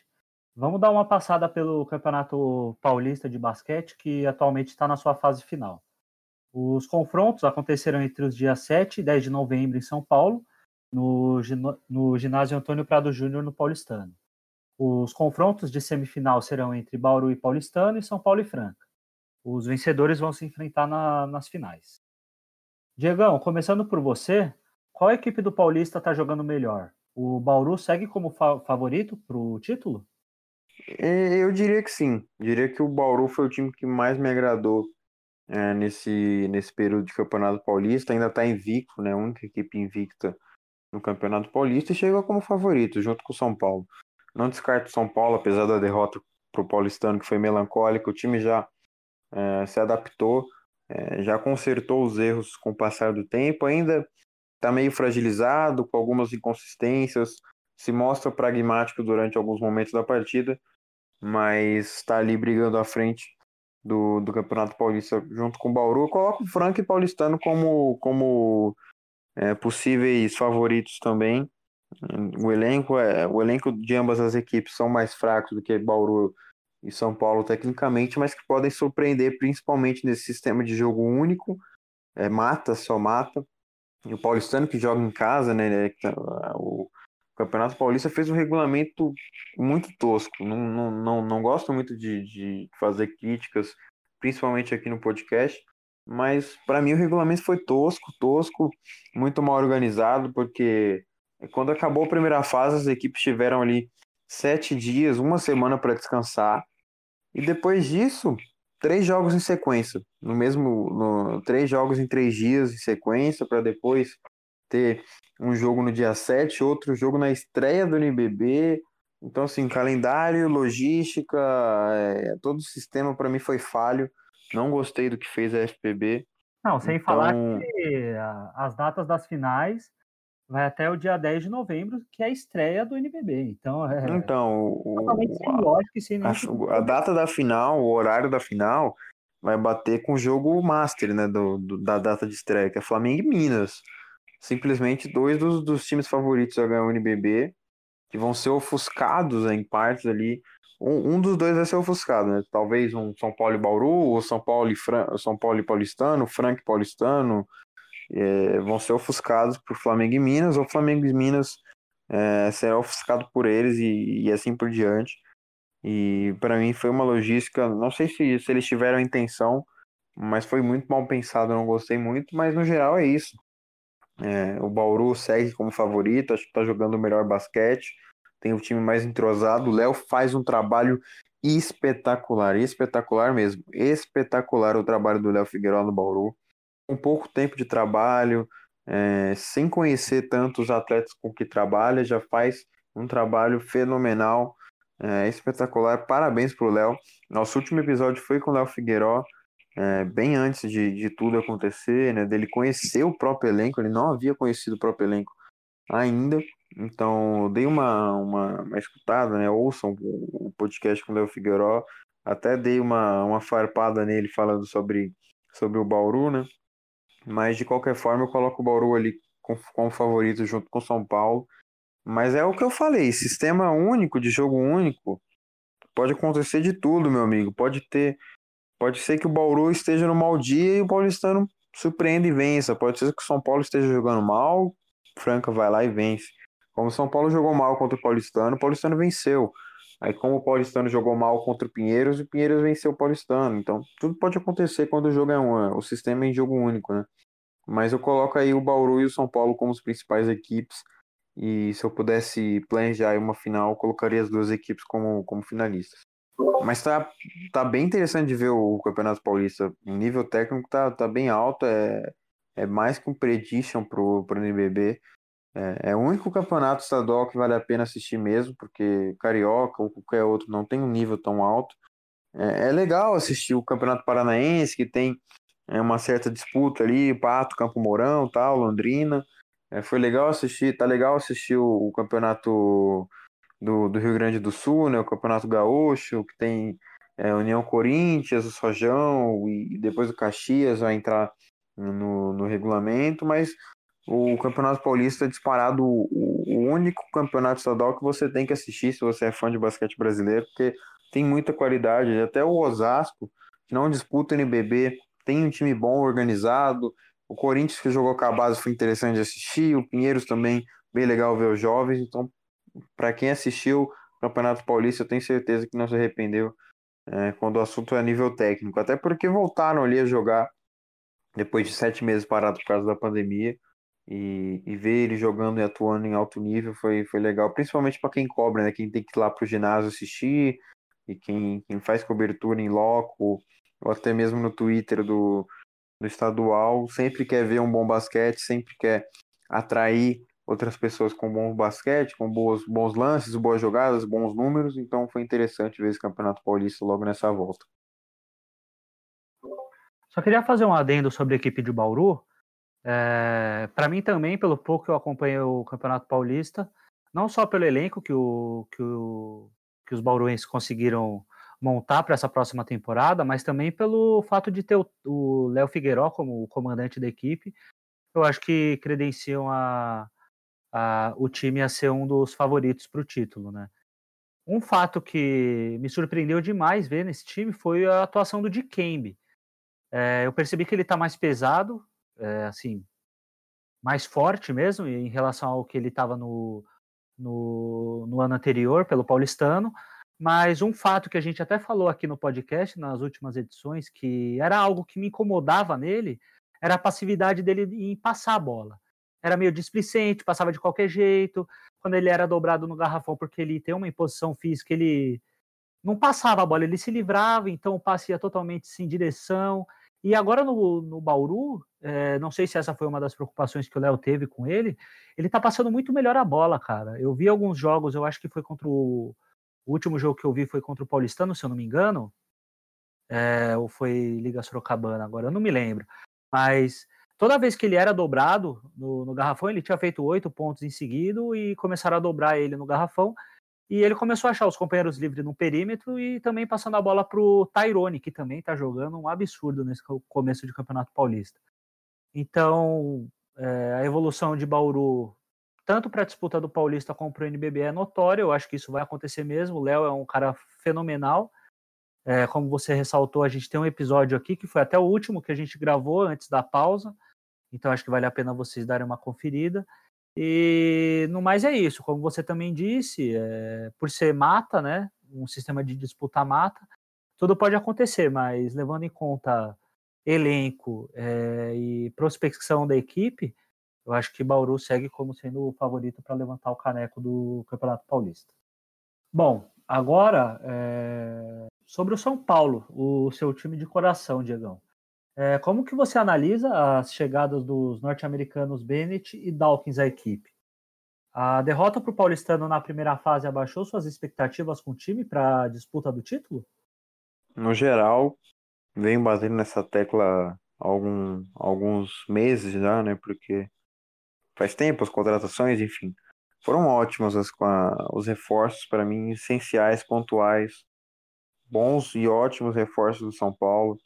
vamos dar uma passada pelo Campeonato Paulista de Basquete, que atualmente está na sua fase final. Os confrontos aconteceram entre os dias 7 e 10 de novembro em São Paulo, no, no ginásio Antônio Prado Júnior, no Paulistano. Os confrontos de semifinal serão entre Bauru e Paulistano e São Paulo e Franca. Os vencedores vão se enfrentar na, nas finais. Diegão, começando por você, qual equipe do Paulista está jogando melhor? O Bauru segue como fa favorito para o título? É, eu diria que sim. Diria que o Bauru foi o time que mais me agradou é, nesse, nesse período de Campeonato Paulista. Ainda está invicto, né? A única equipe invicta no Campeonato Paulista e chegou como favorito, junto com o São Paulo. Não descarto o São Paulo, apesar da derrota para o Paulistano, que foi melancólica. O time já é, se adaptou é, já consertou os erros com o passar do tempo, ainda está meio fragilizado, com algumas inconsistências, se mostra pragmático durante alguns momentos da partida, mas está ali brigando à frente do, do Campeonato Paulista junto com o Bauru. Eu coloco o Frank e Paulistano como, como é, possíveis favoritos também. O elenco, é, o elenco de ambas as equipes são mais fracos do que Bauru e São Paulo tecnicamente, mas que podem surpreender principalmente nesse sistema de jogo único, é, mata, só mata. E o Paulistano que joga em casa, né? Tá, o Campeonato Paulista fez um regulamento muito tosco. Não, não, não, não gosto muito de, de fazer críticas, principalmente aqui no podcast, mas para mim o regulamento foi tosco, tosco, muito mal organizado, porque quando acabou a primeira fase, as equipes tiveram ali sete dias, uma semana para descansar. E depois disso, três jogos em sequência. No mesmo. No, três jogos em três dias em sequência, para depois ter um jogo no dia 7, outro jogo na estreia do NBB. Então, assim, calendário, logística, é, todo o sistema para mim foi falho. Não gostei do que fez a FPB. Não, sem então... falar que as datas das finais vai até o dia 10 de novembro, que é a estreia do NBB. Então, é então, totalmente sem lógica e sem a, a, data da final, o horário da final, vai bater com o jogo Master, né, do, do, da data de estreia, que é Flamengo e Minas. Simplesmente dois dos, dos times favoritos a ganhar o NBB, que vão ser ofuscados né, em partes ali. Um, um, dos dois vai ser ofuscado, né? Talvez um São Paulo e Bauru, ou São Paulo e, Fran São Paulo e Paulistano, Frank Paulistano, é, vão ser ofuscados por Flamengo e Minas, ou Flamengo e Minas é, será ofuscado por eles e, e assim por diante. E para mim foi uma logística, não sei se, se eles tiveram intenção, mas foi muito mal pensado, não gostei muito, mas no geral é isso. É, o Bauru segue como favorito, acho que está jogando o melhor basquete, tem o time mais entrosado. O Léo faz um trabalho espetacular, espetacular mesmo, espetacular o trabalho do Léo Figueiredo no Bauru com pouco tempo de trabalho, é, sem conhecer tantos atletas com que trabalha, já faz um trabalho fenomenal, é, espetacular. Parabéns para o Léo. Nosso último episódio foi com o Léo Figueiró, é, bem antes de, de tudo acontecer, né, dele conhecer o próprio elenco, ele não havia conhecido o próprio elenco ainda. Então, dei uma, uma, uma escutada, né? Ouçam o, o podcast com o Léo Figueiró. Até dei uma, uma farpada nele falando sobre, sobre o Bauru, né? Mas de qualquer forma eu coloco o Bauru ali como favorito junto com o São Paulo. Mas é o que eu falei, sistema único, de jogo único, pode acontecer de tudo, meu amigo. Pode ter pode ser que o Bauru esteja no mau dia e o Paulistano surpreenda e vença. Pode ser que o São Paulo esteja jogando mal, Franca vai lá e vence. Como o São Paulo jogou mal contra o Paulistano, o Paulistano venceu. Aí, como o Paulistano jogou mal contra o Pinheiros, o Pinheiros venceu o Paulistano. Então, tudo pode acontecer quando o jogo é um, o sistema é em jogo único, né? Mas eu coloco aí o Bauru e o São Paulo como as principais equipes. E se eu pudesse planejar uma final, colocaria as duas equipes como, como finalistas. Mas tá, tá bem interessante de ver o Campeonato Paulista. O nível técnico tá, tá bem alto, é, é mais que um prediction pro, pro NBB. É, é o único campeonato estadual que vale a pena assistir mesmo, porque Carioca ou qualquer outro não tem um nível tão alto. É, é legal assistir o Campeonato Paranaense, que tem é, uma certa disputa ali, Pato, Campo Mourão, tal, Londrina. É, foi legal assistir, tá legal assistir o, o campeonato do, do, Rio Grande do Sul, né, o Campeonato Gaúcho, que tem é, União Corinthians, o Sojão e depois o Caxias vai entrar no, no regulamento, mas o Campeonato Paulista é disparado o, único campeonato estadual que você tem que assistir se você é fã de basquete brasileiro, porque tem muita qualidade. Até o Osasco, que não disputa NBB, tem um time bom, organizado. O Corinthians, que jogou com a base, foi interessante de assistir. O Pinheiros também, bem legal ver os jovens. Então, para quem assistiu o Campeonato Paulista, eu tenho certeza que não se arrependeu é, quando o assunto é nível técnico. Até porque voltaram ali a jogar depois de sete meses parado por causa da pandemia. E, e ver ele jogando e atuando em alto nível foi, foi legal, principalmente para quem cobra, né? Quem tem que ir lá para o ginásio assistir e quem, quem faz cobertura em loco, ou até mesmo no Twitter do, do estadual, sempre quer ver um bom basquete, sempre quer atrair outras pessoas com bom basquete, com bons, bons lances, boas jogadas, bons números. Então foi interessante ver esse Campeonato Paulista logo nessa volta. Só queria fazer um adendo sobre a equipe de Bauru. É, para mim também, pelo pouco que eu acompanhei o Campeonato Paulista, não só pelo elenco que, o, que, o, que os bauruenses conseguiram montar para essa próxima temporada, mas também pelo fato de ter o Léo Figueiró como comandante da equipe, eu acho que credenciam a, a, o time a ser um dos favoritos para o título, né? Um fato que me surpreendeu demais ver nesse time foi a atuação do Dikembe. É, eu percebi que ele está mais pesado, é, assim, mais forte mesmo em relação ao que ele estava no, no, no, ano anterior pelo paulistano. Mas um fato que a gente até falou aqui no podcast, nas últimas edições, que era algo que me incomodava nele, era a passividade dele em passar a bola. Era meio displicente, passava de qualquer jeito. Quando ele era dobrado no garrafão, porque ele tem uma imposição física, ele não passava a bola, ele se livrava, então o passe ia totalmente sem direção. E agora no, no Bauru, é, não sei se essa foi uma das preocupações que o Léo teve com ele, ele tá passando muito melhor a bola, cara. Eu vi alguns jogos, eu acho que foi contra o. O último jogo que eu vi foi contra o Paulistano, se eu não me engano. É, ou foi Liga Sorocabana, agora eu não me lembro. Mas toda vez que ele era dobrado no, no garrafão, ele tinha feito oito pontos em seguida e começaram a dobrar ele no garrafão. E ele começou a achar os companheiros livres no perímetro e também passando a bola para o Tyrone, que também está jogando um absurdo nesse começo de Campeonato Paulista. Então, é, a evolução de Bauru, tanto para a disputa do Paulista como para o NBB, é notória. Eu acho que isso vai acontecer mesmo. O Léo é um cara fenomenal. É, como você ressaltou, a gente tem um episódio aqui que foi até o último que a gente gravou antes da pausa. Então, acho que vale a pena vocês darem uma conferida. E no mais é isso, como você também disse, é, por ser mata, né, um sistema de disputa mata, tudo pode acontecer, mas levando em conta elenco é, e prospecção da equipe, eu acho que Bauru segue como sendo o favorito para levantar o caneco do Campeonato Paulista. Bom, agora é, sobre o São Paulo, o seu time de coração, Diegão. É, como que você analisa as chegadas dos norte-americanos Bennett e Dawkins à equipe? A derrota para o Paulistano na primeira fase abaixou suas expectativas com o time para a disputa do título? No geral, venho batendo nessa tecla algum, alguns meses já, né? Porque faz tempo as contratações, enfim, foram ótimas as, os reforços para mim essenciais, pontuais, bons e ótimos reforços do São Paulo.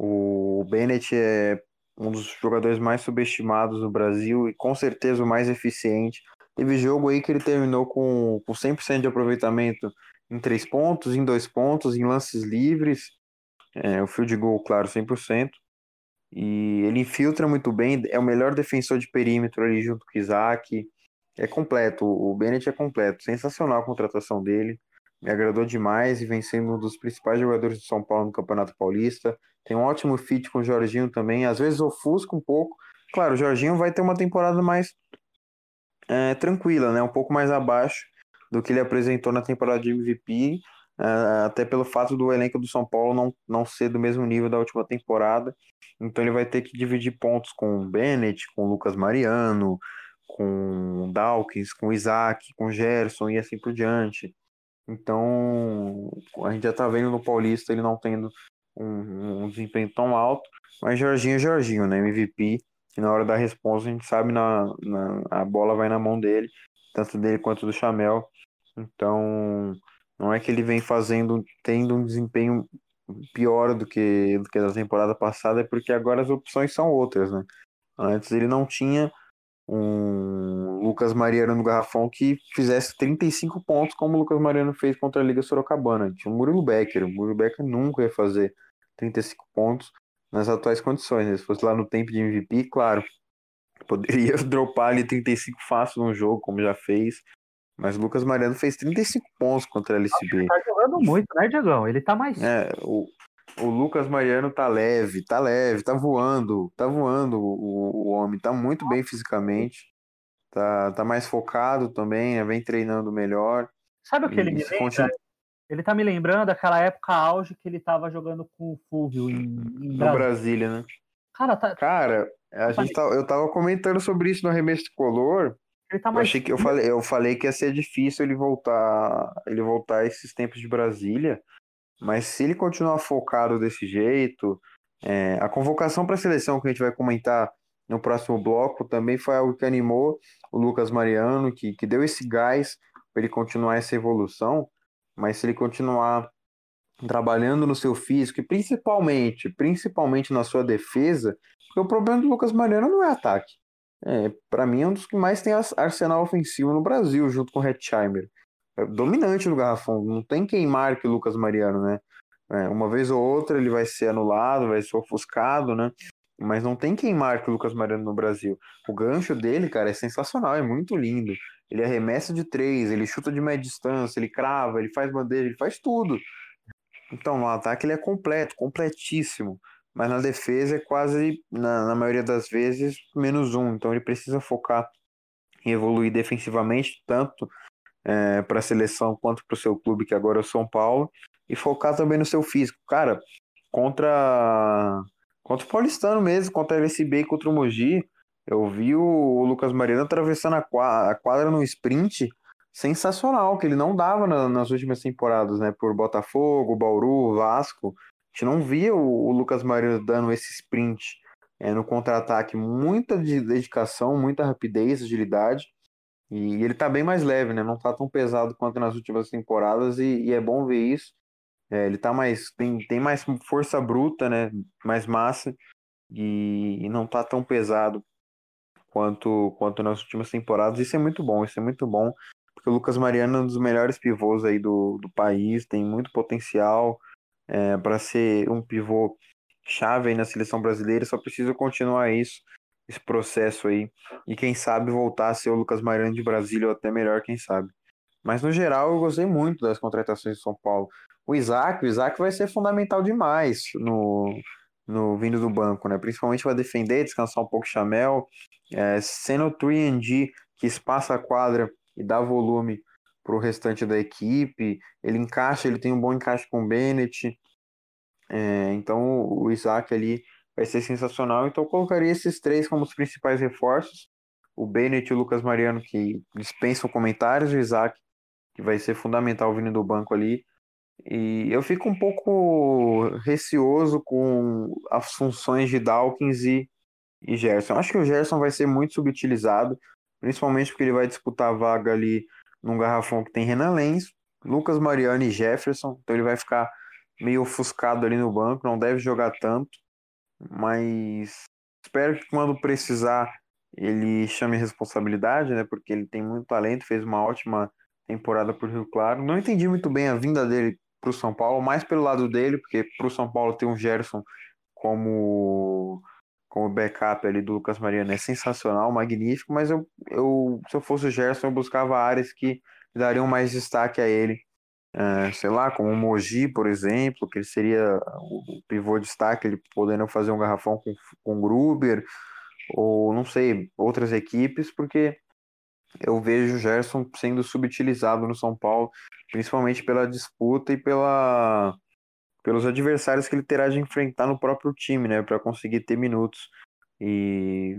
O Bennett é um dos jogadores mais subestimados do Brasil e com certeza o mais eficiente. Teve jogo aí que ele terminou com, com 100% de aproveitamento em três pontos, em dois pontos, em lances livres. É, o field goal, claro, 100%. E ele infiltra muito bem, é o melhor defensor de perímetro ali junto com o Isaac. É completo, o Bennett é completo. Sensacional a contratação dele. Me agradou demais e vem um dos principais jogadores de São Paulo no Campeonato Paulista. Tem um ótimo fit com o Jorginho também. Às vezes ofusca um pouco. Claro, o Jorginho vai ter uma temporada mais é, tranquila, né? Um pouco mais abaixo do que ele apresentou na temporada de MVP. É, até pelo fato do elenco do São Paulo não, não ser do mesmo nível da última temporada. Então ele vai ter que dividir pontos com o Bennett, com o Lucas Mariano, com o Dawkins, com o Isaac, com o Gerson e assim por diante. Então a gente já tá vendo no Paulista ele não tendo um, um desempenho tão alto, mas Jorginho é Jorginho, né? MVP. E na hora da resposta a gente sabe na, na a bola vai na mão dele, tanto dele quanto do Chamel. Então não é que ele vem fazendo, tendo um desempenho pior do que, do que da temporada passada, é porque agora as opções são outras, né? Antes ele não tinha um Lucas Mariano no garrafão que fizesse 35 pontos, como o Lucas Mariano fez contra a Liga Sorocabana. Tinha o Murilo Becker. O Murilo Becker nunca ia fazer 35 pontos nas atuais condições. Né? Se fosse lá no tempo de MVP, claro, poderia dropar ali 35 fácil no jogo, como já fez. Mas o Lucas Mariano fez 35 pontos contra a LCB. Ele tá jogando muito, né, Diegão? Ele tá mais. É, o, o Lucas Mariano tá leve, tá leve, tá voando, tá voando o, o homem, tá muito bem fisicamente, tá, tá mais focado também, né, vem treinando melhor. Sabe o que ele me lembra? Continua... Ele tá me lembrando daquela época auge que ele tava jogando com o Fulvio em, em Brasília. Brasília, né? Cara, tá... Cara, a gente tá, eu tava comentando sobre isso no Arremesso Color. Ele tá mais... eu, achei que, eu, falei, eu falei que ia ser difícil ele voltar ele voltar a esses tempos de Brasília, mas se ele continuar focado desse jeito, é, a convocação para a seleção que a gente vai comentar no próximo bloco também foi algo que animou o Lucas Mariano, que, que deu esse gás para ele continuar essa evolução, mas se ele continuar trabalhando no seu físico e principalmente, principalmente na sua defesa, porque o problema do Lucas Mariano não é ataque. É, para mim é um dos que mais tem arsenal ofensivo no Brasil, junto com o Hetzheimer. É dominante no garrafão, não tem quem marque o Lucas Mariano, né? É, uma vez ou outra ele vai ser anulado, vai ser ofuscado, né? Mas não tem quem marque o Lucas Mariano no Brasil. O gancho dele, cara, é sensacional, é muito lindo. Ele arremessa de três, ele chuta de média distância, ele crava, ele faz bandeja, ele faz tudo. Então, no ataque ele é completo, completíssimo mas na defesa é quase, na, na maioria das vezes, menos um. Então ele precisa focar em evoluir defensivamente, tanto é, para a seleção quanto para o seu clube, que agora é o São Paulo, e focar também no seu físico. Cara, contra, contra o Paulistano mesmo, contra a LSB e contra o Mogi, eu vi o Lucas Mariano atravessando a quadra, a no sprint sensacional, que ele não dava na, nas últimas temporadas, né? Por Botafogo, Bauru, Vasco gente não via o, o Lucas Mariano dando esse sprint é, no contra-ataque, muita dedicação, muita rapidez, agilidade. E ele tá bem mais leve, né? Não tá tão pesado quanto nas últimas temporadas, e, e é bom ver isso. É, ele tá mais. Tem, tem mais força bruta, né? Mais massa, e, e, não tá tão pesado quanto, quanto nas últimas temporadas. Isso é muito bom, isso é muito bom, porque o Lucas Mariano é um dos melhores pivôs aí do, do país, tem muito potencial é, para ser um pivô chave aí na seleção brasileira, só precisa continuar isso, esse processo aí, e quem sabe voltar a ser o Lucas Mariano de Brasília, ou até melhor, quem sabe. Mas no geral eu gostei muito das contratações de São Paulo. O Isaac, o Isaac vai ser fundamental demais no, no vindo do banco, né? Principalmente vai defender, descansar um pouco o Chamel, é, sendo o 3D que espaça a quadra e dá volume para o restante da equipe. Ele encaixa, ele tem um bom encaixe com o Bennett. É, então o Isaac ali vai ser sensacional. Então eu colocaria esses três como os principais reforços. O Bennett e o Lucas Mariano, que dispensam comentários, o Isaac, que vai ser fundamental vindo do banco ali. E eu fico um pouco receoso com as funções de Dawkins e, e Gerson. Acho que o Gerson vai ser muito subutilizado, principalmente porque ele vai disputar a vaga ali num garrafão que tem Renan Lenz, Lucas Mariano e Jefferson, então ele vai ficar meio ofuscado ali no banco, não deve jogar tanto, mas espero que quando precisar ele chame responsabilidade, né? Porque ele tem muito talento, fez uma ótima temporada por Rio Claro. Não entendi muito bem a vinda dele para o São Paulo, mais pelo lado dele, porque para o São Paulo ter um Gerson como como backup ali do Lucas Mariano é sensacional, magnífico, mas eu, eu se eu fosse o Gerson, eu buscava áreas que dariam mais destaque a ele. Uh, sei lá, como o Mogi, por exemplo, que ele seria o pivô de destaque, ele podendo fazer um garrafão com, com Gruber, ou não sei, outras equipes, porque eu vejo o Gerson sendo subutilizado no São Paulo, principalmente pela disputa e pela pelos adversários que ele terá de enfrentar no próprio time, né, para conseguir ter minutos. E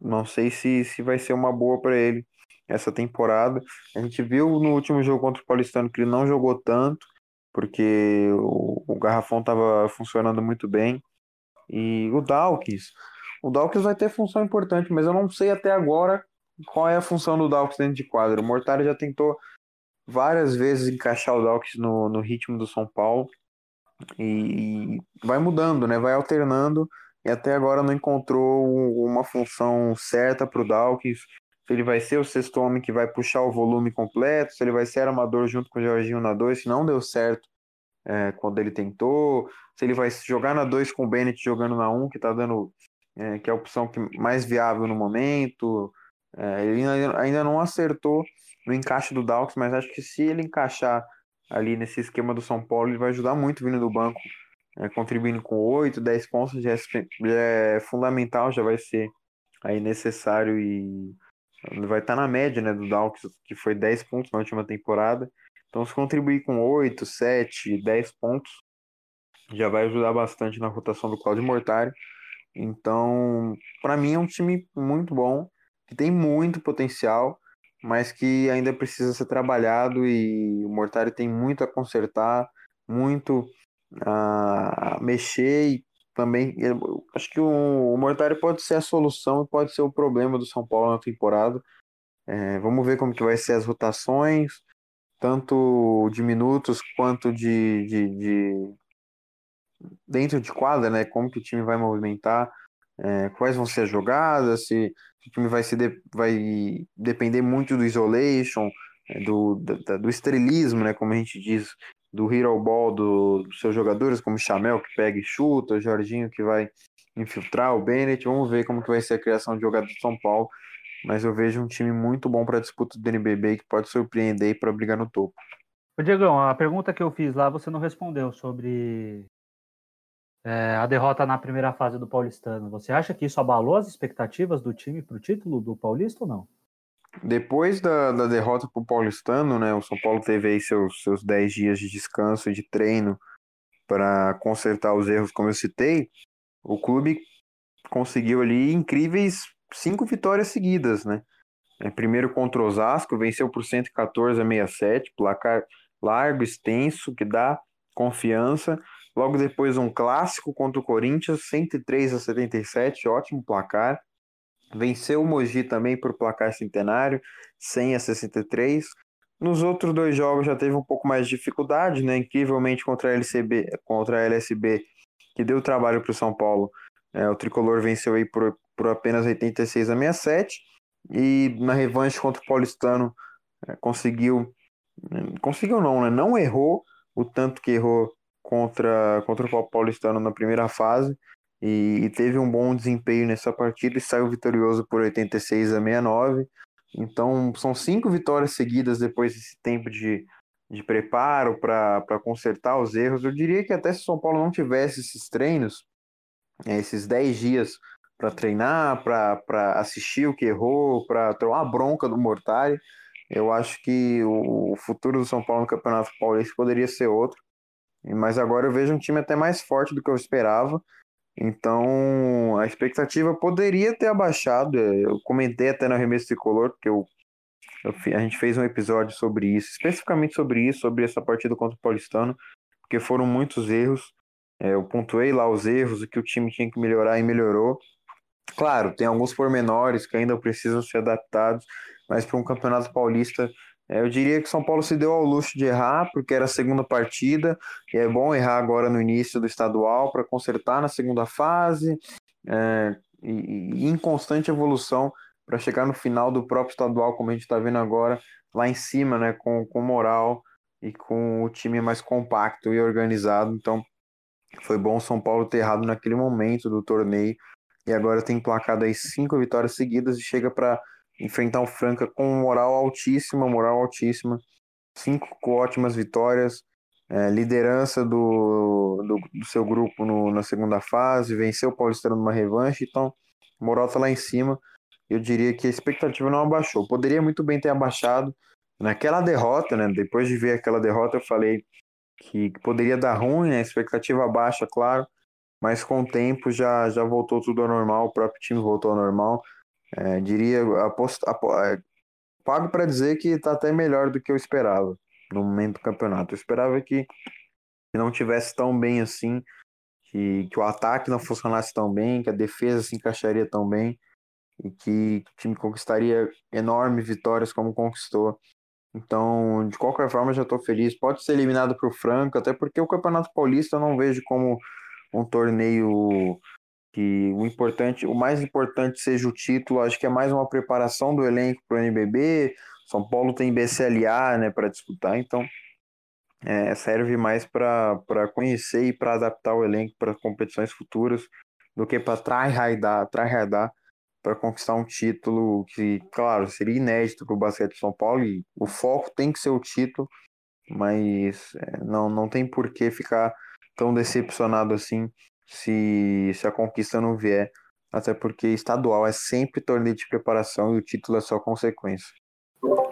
não sei se, se vai ser uma boa para ele essa temporada. A gente viu no último jogo contra o Paulistano que ele não jogou tanto, porque o, o garrafão estava funcionando muito bem. E o Dawkins, o Dawkins vai ter função importante, mas eu não sei até agora qual é a função do Dawkins dentro de quadro. O Mortari já tentou várias vezes encaixar o Dawkins no, no ritmo do São Paulo e vai mudando, né? Vai alternando e até agora não encontrou uma função certa para o Dawkins. Se ele vai ser o sexto homem que vai puxar o volume completo, se ele vai ser armador junto com o Jorginho na 2, se não deu certo é, quando ele tentou, se ele vai jogar na 2 com o Bennett jogando na 1, um, que está dando, é, que é a opção que mais viável no momento. É, ele ainda não acertou no encaixe do Dawkins, mas acho que se ele encaixar ali nesse esquema do São Paulo, ele vai ajudar muito vindo do banco, é, contribuindo com 8, 10 pontos, já é, já é, fundamental, já vai ser aí necessário e vai estar tá na média né, do Dawkins, que foi 10 pontos na última temporada. Então, se contribuir com 8, 7, 10 pontos, já vai ajudar bastante na rotação do Claudio Mortari. Então, para mim é um time muito bom, que tem muito potencial mas que ainda precisa ser trabalhado e o Mortari tem muito a consertar, muito a mexer e também acho que o, o Mortari pode ser a solução e pode ser o problema do São Paulo na temporada. É, vamos ver como que vai ser as rotações, tanto de minutos quanto de, de, de dentro de quadra, né? Como que o time vai movimentar, é, quais vão ser as jogadas, se o time vai, se de, vai depender muito do isolation, é, do, do, do estrelismo, né, como a gente diz, do hero ball do, dos seus jogadores, como Chamel que pega e chuta, o Jorginho que vai infiltrar, o Bennett. Vamos ver como que vai ser a criação de jogadores do São Paulo. Mas eu vejo um time muito bom para a disputa do NBB que pode surpreender para brigar no topo. Ô Diegão, a pergunta que eu fiz lá você não respondeu sobre é, a derrota na primeira fase do Paulistano. Você acha que isso abalou as expectativas do time para o título do Paulista ou não? Depois da, da derrota para o Paulistano, né, o São Paulo teve aí seus, seus 10 dias de descanso e de treino para consertar os erros, como eu citei. O clube conseguiu ali incríveis cinco vitórias seguidas, né? É, primeiro contra o Osasco, venceu por 114 a 67, placar largo, extenso, que dá confiança. Logo depois, um clássico contra o Corinthians, 103 a 77, ótimo placar. Venceu o Mogi também por placar centenário, 100 a 63. Nos outros dois jogos já teve um pouco mais de dificuldade, né? Incrivelmente contra a LCB, contra a LSB, que deu trabalho para o São Paulo. É, o tricolor venceu aí por, por apenas 86 a 67 e na revanche contra o Paulistano é, conseguiu conseguiu não, né? Não errou o tanto que errou contra, contra o Paulistano na primeira fase e, e, teve um bom desempenho nessa partida e saiu vitorioso por 86 a 69. Então são cinco vitórias seguidas depois desse tempo de, de preparo para consertar os erros. Eu diria que até se o São Paulo não tivesse esses treinos, é, esses 10 dias para treinar, para assistir o que errou, para tomar a bronca do Mortari, eu acho que o futuro do São Paulo no Campeonato Paulista poderia ser outro. Mas agora eu vejo um time até mais forte do que eu esperava. Então a expectativa poderia ter abaixado. Eu comentei até no Arremesso Tricolor, porque eu, eu, a gente fez um episódio sobre isso, especificamente sobre isso, sobre essa partida contra o Paulistano, porque foram muitos erros. É, eu pontuei lá os erros, o que o time tinha que melhorar e melhorou. Claro, tem alguns pormenores que ainda precisam ser adaptados, mas para um campeonato paulista é, eu diria que São Paulo se deu ao luxo de errar, porque era a segunda partida, e é bom errar agora no início do estadual para consertar na segunda fase, é, e, e, em constante evolução para chegar no final do próprio estadual, como a gente está vendo agora, lá em cima, né, com, com moral e com o time mais compacto e organizado. Então, foi bom São Paulo ter errado naquele momento do torneio e agora tem placado aí cinco vitórias seguidas e chega para enfrentar o Franca com moral altíssima, moral altíssima, cinco ótimas vitórias, é, liderança do, do, do, seu grupo no, na segunda fase, venceu o Paulistano numa revanche, então moral tá lá em cima. Eu diria que a expectativa não abaixou. Poderia muito bem ter abaixado naquela derrota, né? Depois de ver aquela derrota, eu falei que poderia dar ruim, né? expectativa baixa, claro, mas com o tempo já, já voltou tudo ao normal, o próprio time voltou ao normal. É, diria, aposto, é, pago para dizer que está até melhor do que eu esperava no momento do campeonato. Eu esperava que, não tivesse tão bem assim, que, que o ataque não funcionasse tão bem, que a defesa se encaixaria tão bem e que o time conquistaria enormes vitórias como conquistou. Então, de qualquer forma, já estou feliz. Pode ser eliminado para o Franco, até porque o Campeonato Paulista eu não vejo como um torneio que o importante, o mais importante seja o título. Acho que é mais uma preparação do elenco para o NBB. São Paulo tem BCLA, né, para disputar, então é, serve mais para conhecer e para adaptar o elenco para competições futuras do que para tryhardar, tryhardar para conquistar um título que, claro, seria inédito para o basquete de São Paulo e o foco tem que ser o título, mas é, não, não tem por que ficar tão decepcionado assim se, se a conquista não vier, até porque estadual é sempre torneio de preparação e o título é só consequência.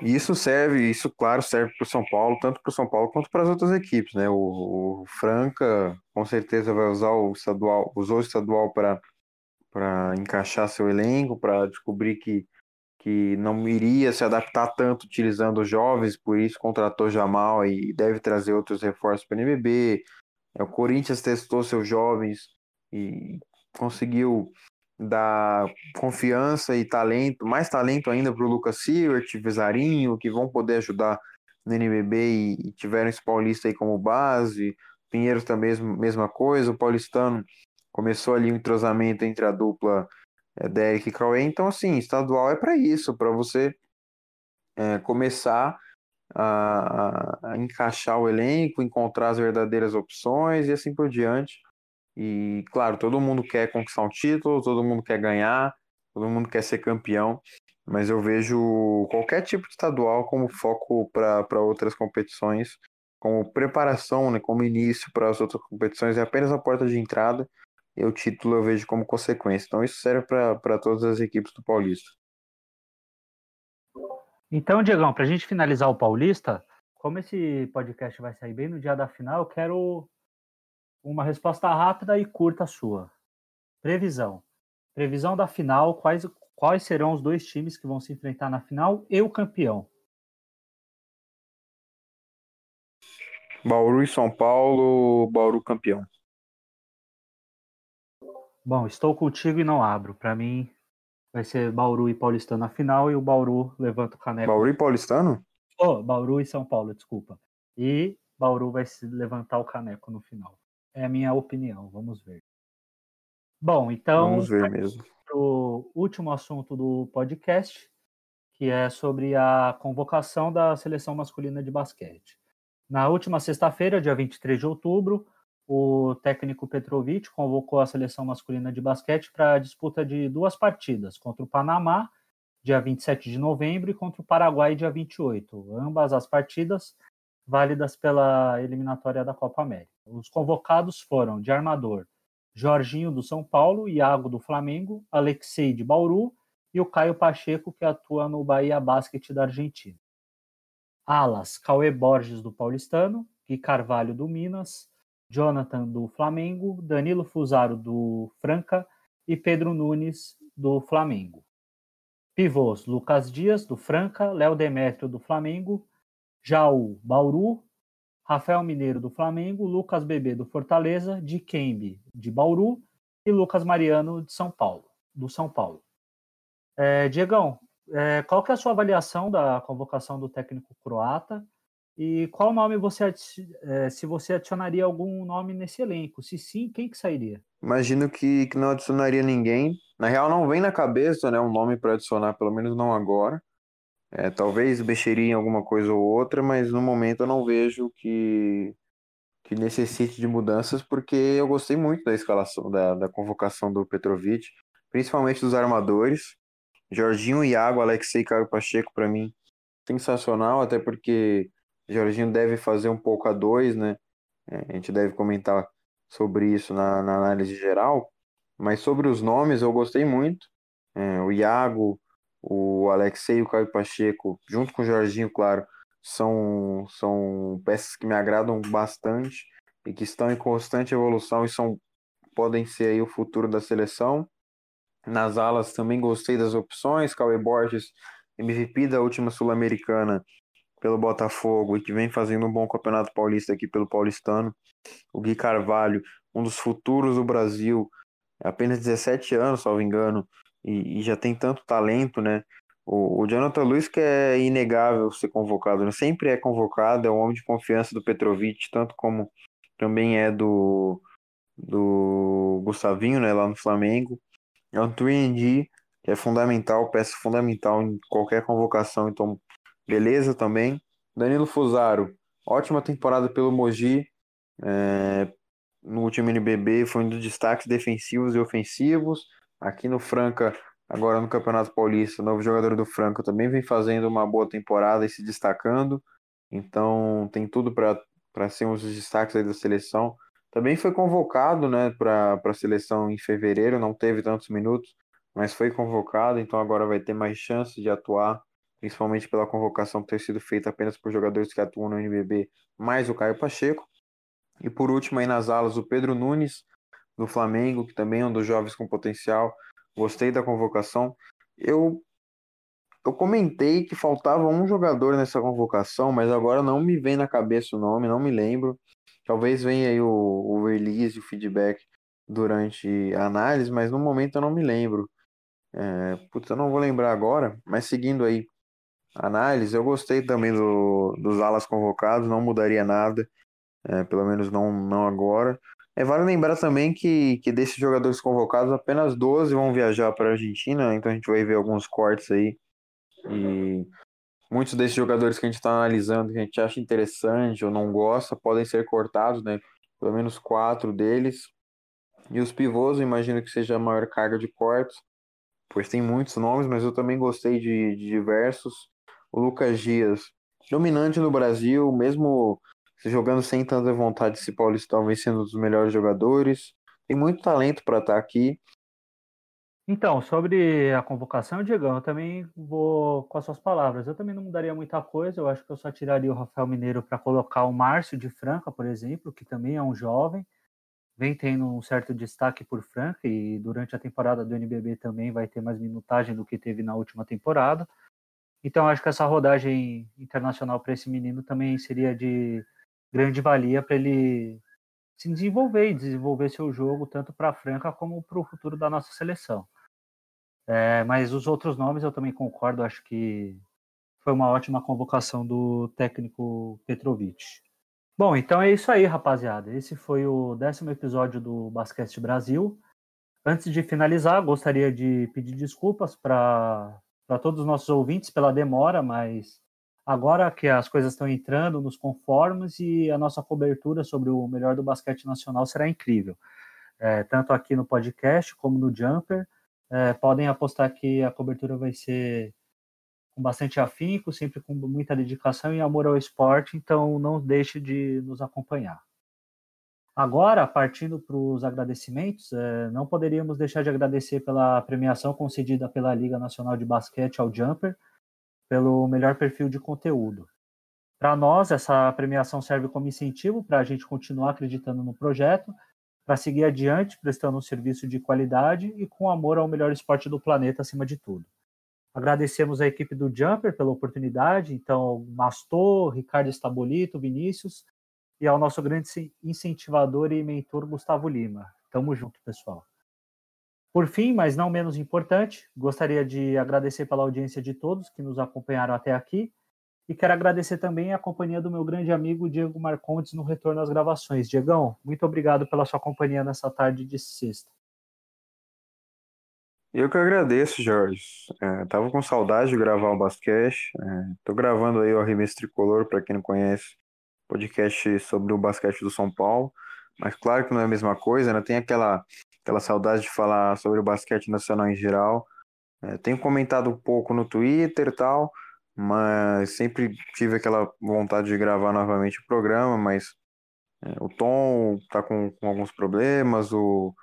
E isso serve, isso claro, serve para o São Paulo, tanto para o São Paulo quanto para as outras equipes, né? O, o, Franca com certeza vai usar o estadual, usou o estadual para para encaixar seu elenco, para descobrir que, que não iria se adaptar tanto utilizando os jovens, por isso contratou Jamal e deve trazer outros reforços para o NBB. É, o Corinthians testou seus jovens e conseguiu dar confiança e talento, mais talento ainda para o Lucas Siewert, Visarinho, que vão poder ajudar no NBB e, tiveram esse Paulista aí como base. Pinheiros também, mesma coisa. O Paulistano começou ali um entrosamento entre a dupla é, Derek e Cauê. Então, assim, estadual é para isso, para você é, começar a, a, encaixar o elenco, encontrar as verdadeiras opções e assim por diante. E, claro, todo mundo quer conquistar um título, todo mundo quer ganhar, todo mundo quer ser campeão, mas eu vejo qualquer tipo de estadual como foco para outras competições, como preparação, né, como início para as outras competições, é apenas a porta de entrada e o título eu vejo como consequência. Então isso serve para todas as equipes do Paulista. Então, Diegão, para a gente finalizar o Paulista, como esse podcast vai sair bem no dia da final, eu quero uma resposta rápida e curta sua. Previsão. Previsão da final, quais, quais serão os dois times que vão se enfrentar na final e o campeão? Bauru e São Paulo, Bauru campeão. Bom, estou contigo e não abro. Para mim, vai ser Bauru e Paulistano na final e o Bauru levanta o caneco. Bauru e Paulistano? Oh, Bauru e São Paulo, desculpa. E Bauru vai se levantar o caneco no final. É a minha opinião, vamos ver. Bom, então. Vamos ver mesmo. O último assunto do podcast, que é sobre a convocação da seleção masculina de basquete. Na última sexta-feira, dia 23 de outubro, o técnico Petrovic convocou a seleção masculina de basquete para a disputa de duas partidas, contra o Panamá, dia 27 de novembro, e contra o Paraguai, dia 28. Ambas as partidas válidas pela eliminatória da Copa América. Os convocados foram de armador Jorginho do São Paulo, Iago do Flamengo, Alexei de Bauru e o Caio Pacheco, que atua no Bahia Basket da Argentina. Alas, Cauê Borges do Paulistano, Gui Carvalho do Minas, Jonathan do Flamengo, Danilo Fusaro do Franca e Pedro Nunes do Flamengo. Pivôs: Lucas Dias do Franca, Léo Demétrio do Flamengo, Jaú Bauru, Rafael Mineiro do Flamengo, Lucas Bebê do Fortaleza, Dikembe de Bauru e Lucas Mariano de São Paulo, do São Paulo. É, Diegão, é, qual que é a sua avaliação da convocação do técnico croata e qual nome você, é, se você adicionaria algum nome nesse elenco? Se sim, quem que sairia? Imagino que, que não adicionaria ninguém. Na real, não vem na cabeça, né, um nome para adicionar, pelo menos não agora. É, talvez mexeria em alguma coisa ou outra, mas no momento eu não vejo que, que necessite de mudanças, porque eu gostei muito da escalação, da, da convocação do Petrovic, principalmente dos armadores. Jorginho, Iago, Alexei e Caio Pacheco, para mim, sensacional, até porque Jorginho deve fazer um pouco a dois, né? É, a gente deve comentar sobre isso na, na análise geral, mas sobre os nomes eu gostei muito. É, o Iago, o Alexei e o Caio Pacheco, junto com o Jorginho, claro, são, são peças que me agradam bastante e que estão em constante evolução e são, podem ser aí o futuro da seleção. Nas alas também gostei das opções, Cauê Borges, MVP da última Sul-Americana pelo Botafogo e que vem fazendo um bom campeonato paulista aqui pelo Paulistano. O Gui Carvalho, um dos futuros do Brasil, apenas 17 anos, salvo engano, e, e já tem tanto talento, né? O, o, Jonathan Luiz, que é inegável ser convocado, né? sempre é convocado, é um homem de confiança do Petrovic, tanto como também é do, do Gustavinho, né, lá no Flamengo. É um 3 que é fundamental, peça fundamental em qualquer convocação, então beleza também. Danilo Fusaro, ótima temporada pelo Mogi, é, no último NBB foi um dos destaques defensivos e ofensivos. Aqui no Franca, agora no Campeonato Paulista, novo jogador do Franca também vem fazendo uma boa temporada e se destacando. Então tem tudo para ser um dos destaques da seleção. Também foi convocado né, para a seleção em fevereiro, não teve tantos minutos, mas foi convocado, então agora vai ter mais chance de atuar, principalmente pela convocação ter sido feita apenas por jogadores que atuam no NBB, mais o Caio Pacheco. E por último aí nas alas, o Pedro Nunes, do Flamengo, que também é um dos jovens com potencial. Gostei da convocação. Eu eu comentei que faltava um jogador nessa convocação, mas agora não me vem na cabeça o nome, não me lembro. Talvez venha aí o, o release, o feedback durante a análise, mas no momento eu não me lembro. É, putz, eu não vou lembrar agora, mas seguindo aí análise, eu gostei também do, dos alas convocados, não mudaria nada, é, pelo menos não, não agora. É, vale lembrar também que, que desses jogadores convocados, apenas 12 vão viajar para a Argentina, então a gente vai ver alguns cortes aí. E muitos desses jogadores que a gente está analisando, que a gente acha interessante ou não gosta, podem ser cortados, né? Pelo menos quatro deles. E os pivôs, eu imagino que seja a maior carga de cortes, pois tem muitos nomes, mas eu também gostei de, de diversos. O Lucas Dias, dominante no Brasil, mesmo jogando sem tanta vontade, esse Paulistão vem sendo um dos melhores jogadores. Tem muito talento para estar tá aqui. Então, sobre a convocação, Diego, eu também vou com as suas palavras. Eu também não mudaria muita coisa. Eu acho que eu só tiraria o Rafael Mineiro para colocar o Márcio de Franca, por exemplo, que também é um jovem. Vem tendo um certo destaque por Franca e durante a temporada do NBB também vai ter mais minutagem do que teve na última temporada. Então, acho que essa rodagem internacional para esse menino também seria de grande valia para ele se desenvolver e desenvolver seu jogo tanto para a Franca como para o futuro da nossa seleção. É, mas os outros nomes eu também concordo, acho que foi uma ótima convocação do técnico Petrovic. Bom, então é isso aí, rapaziada. Esse foi o décimo episódio do Basquete Brasil. Antes de finalizar, gostaria de pedir desculpas para todos os nossos ouvintes pela demora, mas Agora que as coisas estão entrando nos conformes e a nossa cobertura sobre o melhor do basquete nacional será incrível. É, tanto aqui no podcast como no Jumper. É, podem apostar que a cobertura vai ser com bastante afinco, sempre com muita dedicação e amor ao esporte, então não deixe de nos acompanhar. Agora, partindo para os agradecimentos, é, não poderíamos deixar de agradecer pela premiação concedida pela Liga Nacional de Basquete ao Jumper, pelo melhor perfil de conteúdo. Para nós, essa premiação serve como incentivo para a gente continuar acreditando no projeto, para seguir adiante prestando um serviço de qualidade e com amor ao melhor esporte do planeta acima de tudo. Agradecemos a equipe do Jumper pela oportunidade, então, Mastor, Ricardo Estabolito, Vinícius, e ao nosso grande incentivador e mentor Gustavo Lima. Tamo junto, pessoal. Por fim, mas não menos importante, gostaria de agradecer pela audiência de todos que nos acompanharam até aqui e quero agradecer também a companhia do meu grande amigo Diego Marcondes no retorno às gravações. Diegão, muito obrigado pela sua companhia nessa tarde de sexta. Eu que agradeço, Jorge. É, tava com saudade de gravar o basquete. É, tô gravando aí o Arremesso Tricolor, para quem não conhece, podcast sobre o basquete do São Paulo. Mas claro que não é a mesma coisa, né? Tem aquela, aquela saudade de falar sobre o basquete nacional em geral. É, tenho comentado um pouco no Twitter e tal, mas sempre tive aquela vontade de gravar novamente o programa, mas é, o Tom tá com, com alguns problemas, o,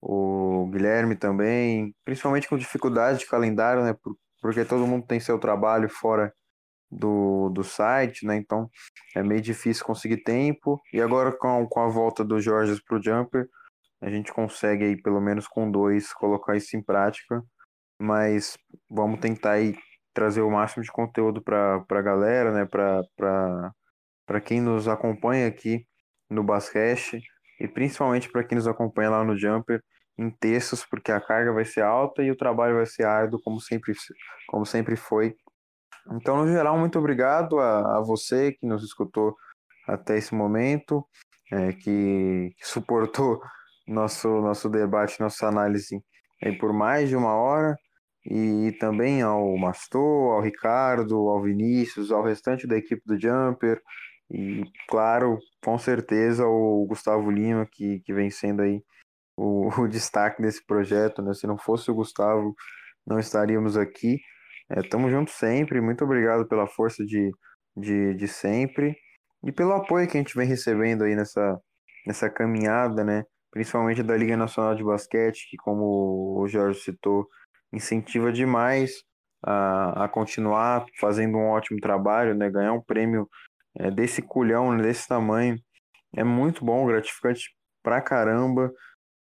o Guilherme também, principalmente com dificuldade de calendário, né? Porque todo mundo tem seu trabalho fora do, do site, né? Então é meio difícil conseguir tempo. E agora com, com a volta do Jorge para o Jumper, a gente consegue aí, pelo menos com dois, colocar isso em prática. Mas vamos tentar aí trazer o máximo de conteúdo para a galera, né? Para quem nos acompanha aqui no Basquete e principalmente para quem nos acompanha lá no Jumper em textos, porque a carga vai ser alta e o trabalho vai ser árduo, como sempre, como sempre foi. Então, no geral, muito obrigado a, a você que nos escutou até esse momento, é, que, que, suportou nosso, nosso debate, nossa análise por mais de uma hora, e também ao Mastor, ao Ricardo, ao Vinícius, ao restante da equipe do Jumper, e, claro, com certeza o Gustavo Lima, que, que vem sendo aí o, o destaque desse projeto, né? Se não fosse o Gustavo, não estaríamos aqui. É, juntos sempre. Muito obrigado pela força de, de, de sempre e pelo apoio que a gente vem recebendo aí nessa, nessa caminhada, né? Principalmente da Liga Nacional de Basquete, que, como o Jorge citou, incentiva demais a, a continuar fazendo um ótimo trabalho, né? Ganhar um prêmio é, desse culhão, né, desse tamanho. É muito bom, gratificante pra caramba.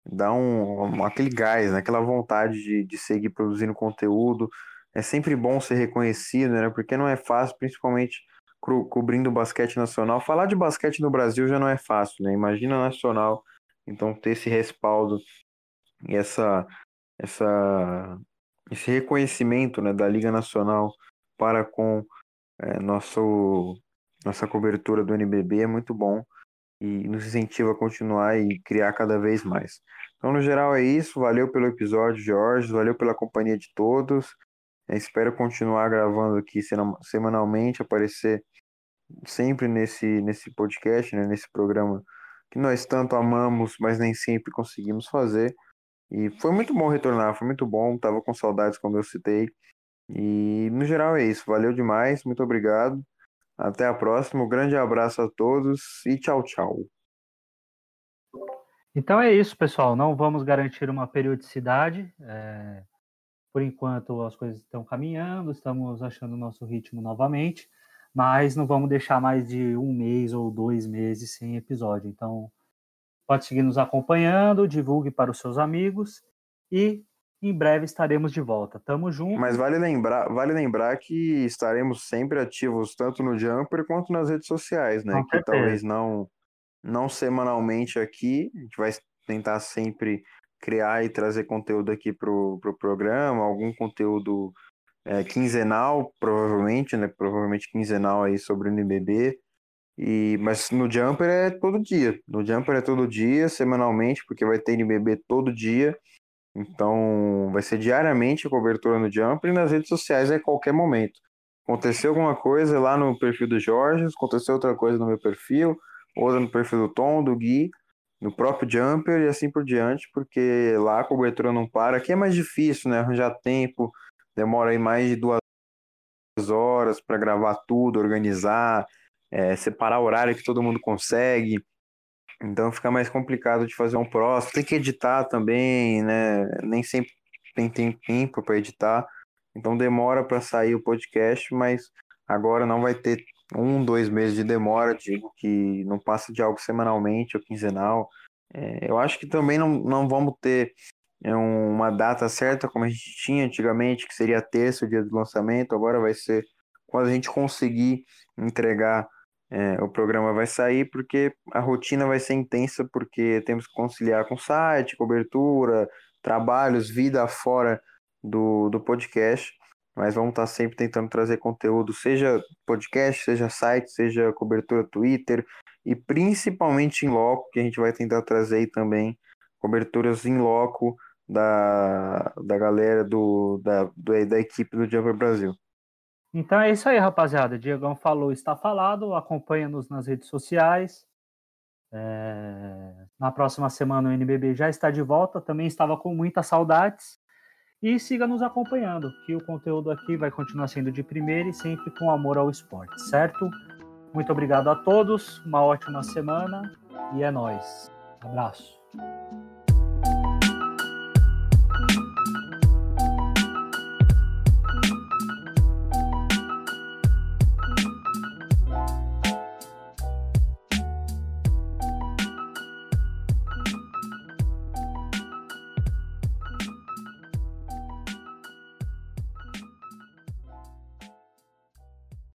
Dá um, um aquele gás, né, aquela vontade de, de seguir produzindo conteúdo. É sempre bom ser reconhecido, né? Porque não é fácil, principalmente co cobrindo o basquete nacional. Falar de basquete no Brasil já não é fácil, né? Imagina nacional. Então ter esse respaldo e essa, essa, esse reconhecimento né, da Liga Nacional para com é, nosso nossa cobertura do NBB é muito bom e nos incentiva a continuar e criar cada vez mais. Então, no geral, é isso. Valeu pelo episódio, Jorge. Valeu pela companhia de todos. Espero continuar gravando aqui semanalmente, aparecer sempre nesse, nesse podcast, né, nesse programa que nós tanto amamos, mas nem sempre conseguimos fazer. E foi muito bom retornar, foi muito bom. Tava com saudades, como eu citei. E no geral é isso. Valeu demais, muito obrigado. Até a próxima, um grande abraço a todos e tchau, tchau. Então é isso, pessoal. Não vamos garantir uma periodicidade. É... Por enquanto as coisas estão caminhando, estamos achando o nosso ritmo novamente, mas não vamos deixar mais de um mês ou dois meses sem episódio. Então pode seguir nos acompanhando, divulgue para os seus amigos e em breve estaremos de volta. Tamo junto. Mas vale lembrar, vale lembrar que estaremos sempre ativos tanto no Jumper quanto nas redes sociais, né? Com que certeza. talvez não não semanalmente aqui, a gente vai tentar sempre criar e trazer conteúdo aqui pro, pro programa, algum conteúdo é, quinzenal, provavelmente, né? Provavelmente quinzenal aí sobre o NBB. E, mas no Jumper é todo dia. No Jumper é todo dia, semanalmente, porque vai ter NBB todo dia. Então, vai ser diariamente a cobertura no Jumper e nas redes sociais a qualquer momento. Aconteceu alguma coisa lá no perfil do Jorge, aconteceu outra coisa no meu perfil, outra no perfil do Tom, do Gui, no próprio Jumper e assim por diante, porque lá a cobertura não para. Aqui é mais difícil, né? Arranjar tempo, demora aí mais de duas horas para gravar tudo, organizar, é, separar o horário que todo mundo consegue. Então fica mais complicado de fazer um próximo. Tem que editar também, né? Nem sempre tem, tem tempo para editar. Então demora para sair o podcast, mas agora não vai ter um, dois meses de demora. Digo que não passa de algo semanalmente ou quinzenal. É, eu acho que também não, não vamos ter é, uma data certa como a gente tinha antigamente, que seria terça, o dia do lançamento. Agora vai ser quando a gente conseguir entregar é, o programa vai sair porque a rotina vai ser intensa, porque temos que conciliar com site, cobertura, trabalhos, vida fora do, do podcast. Mas vamos estar sempre tentando trazer conteúdo, seja podcast, seja site, seja cobertura Twitter e principalmente em loco, que a gente vai tentar trazer também coberturas em loco da, da galera do, da, do, da equipe do Jumper Brasil. Então é isso aí, rapaziada. Diegão falou, está falado. Acompanha-nos nas redes sociais. É... Na próxima semana o NBB já está de volta. Também estava com muitas saudades. E siga nos acompanhando, que o conteúdo aqui vai continuar sendo de primeira e sempre com amor ao esporte, certo? Muito obrigado a todos, uma ótima semana e é nós. Abraço.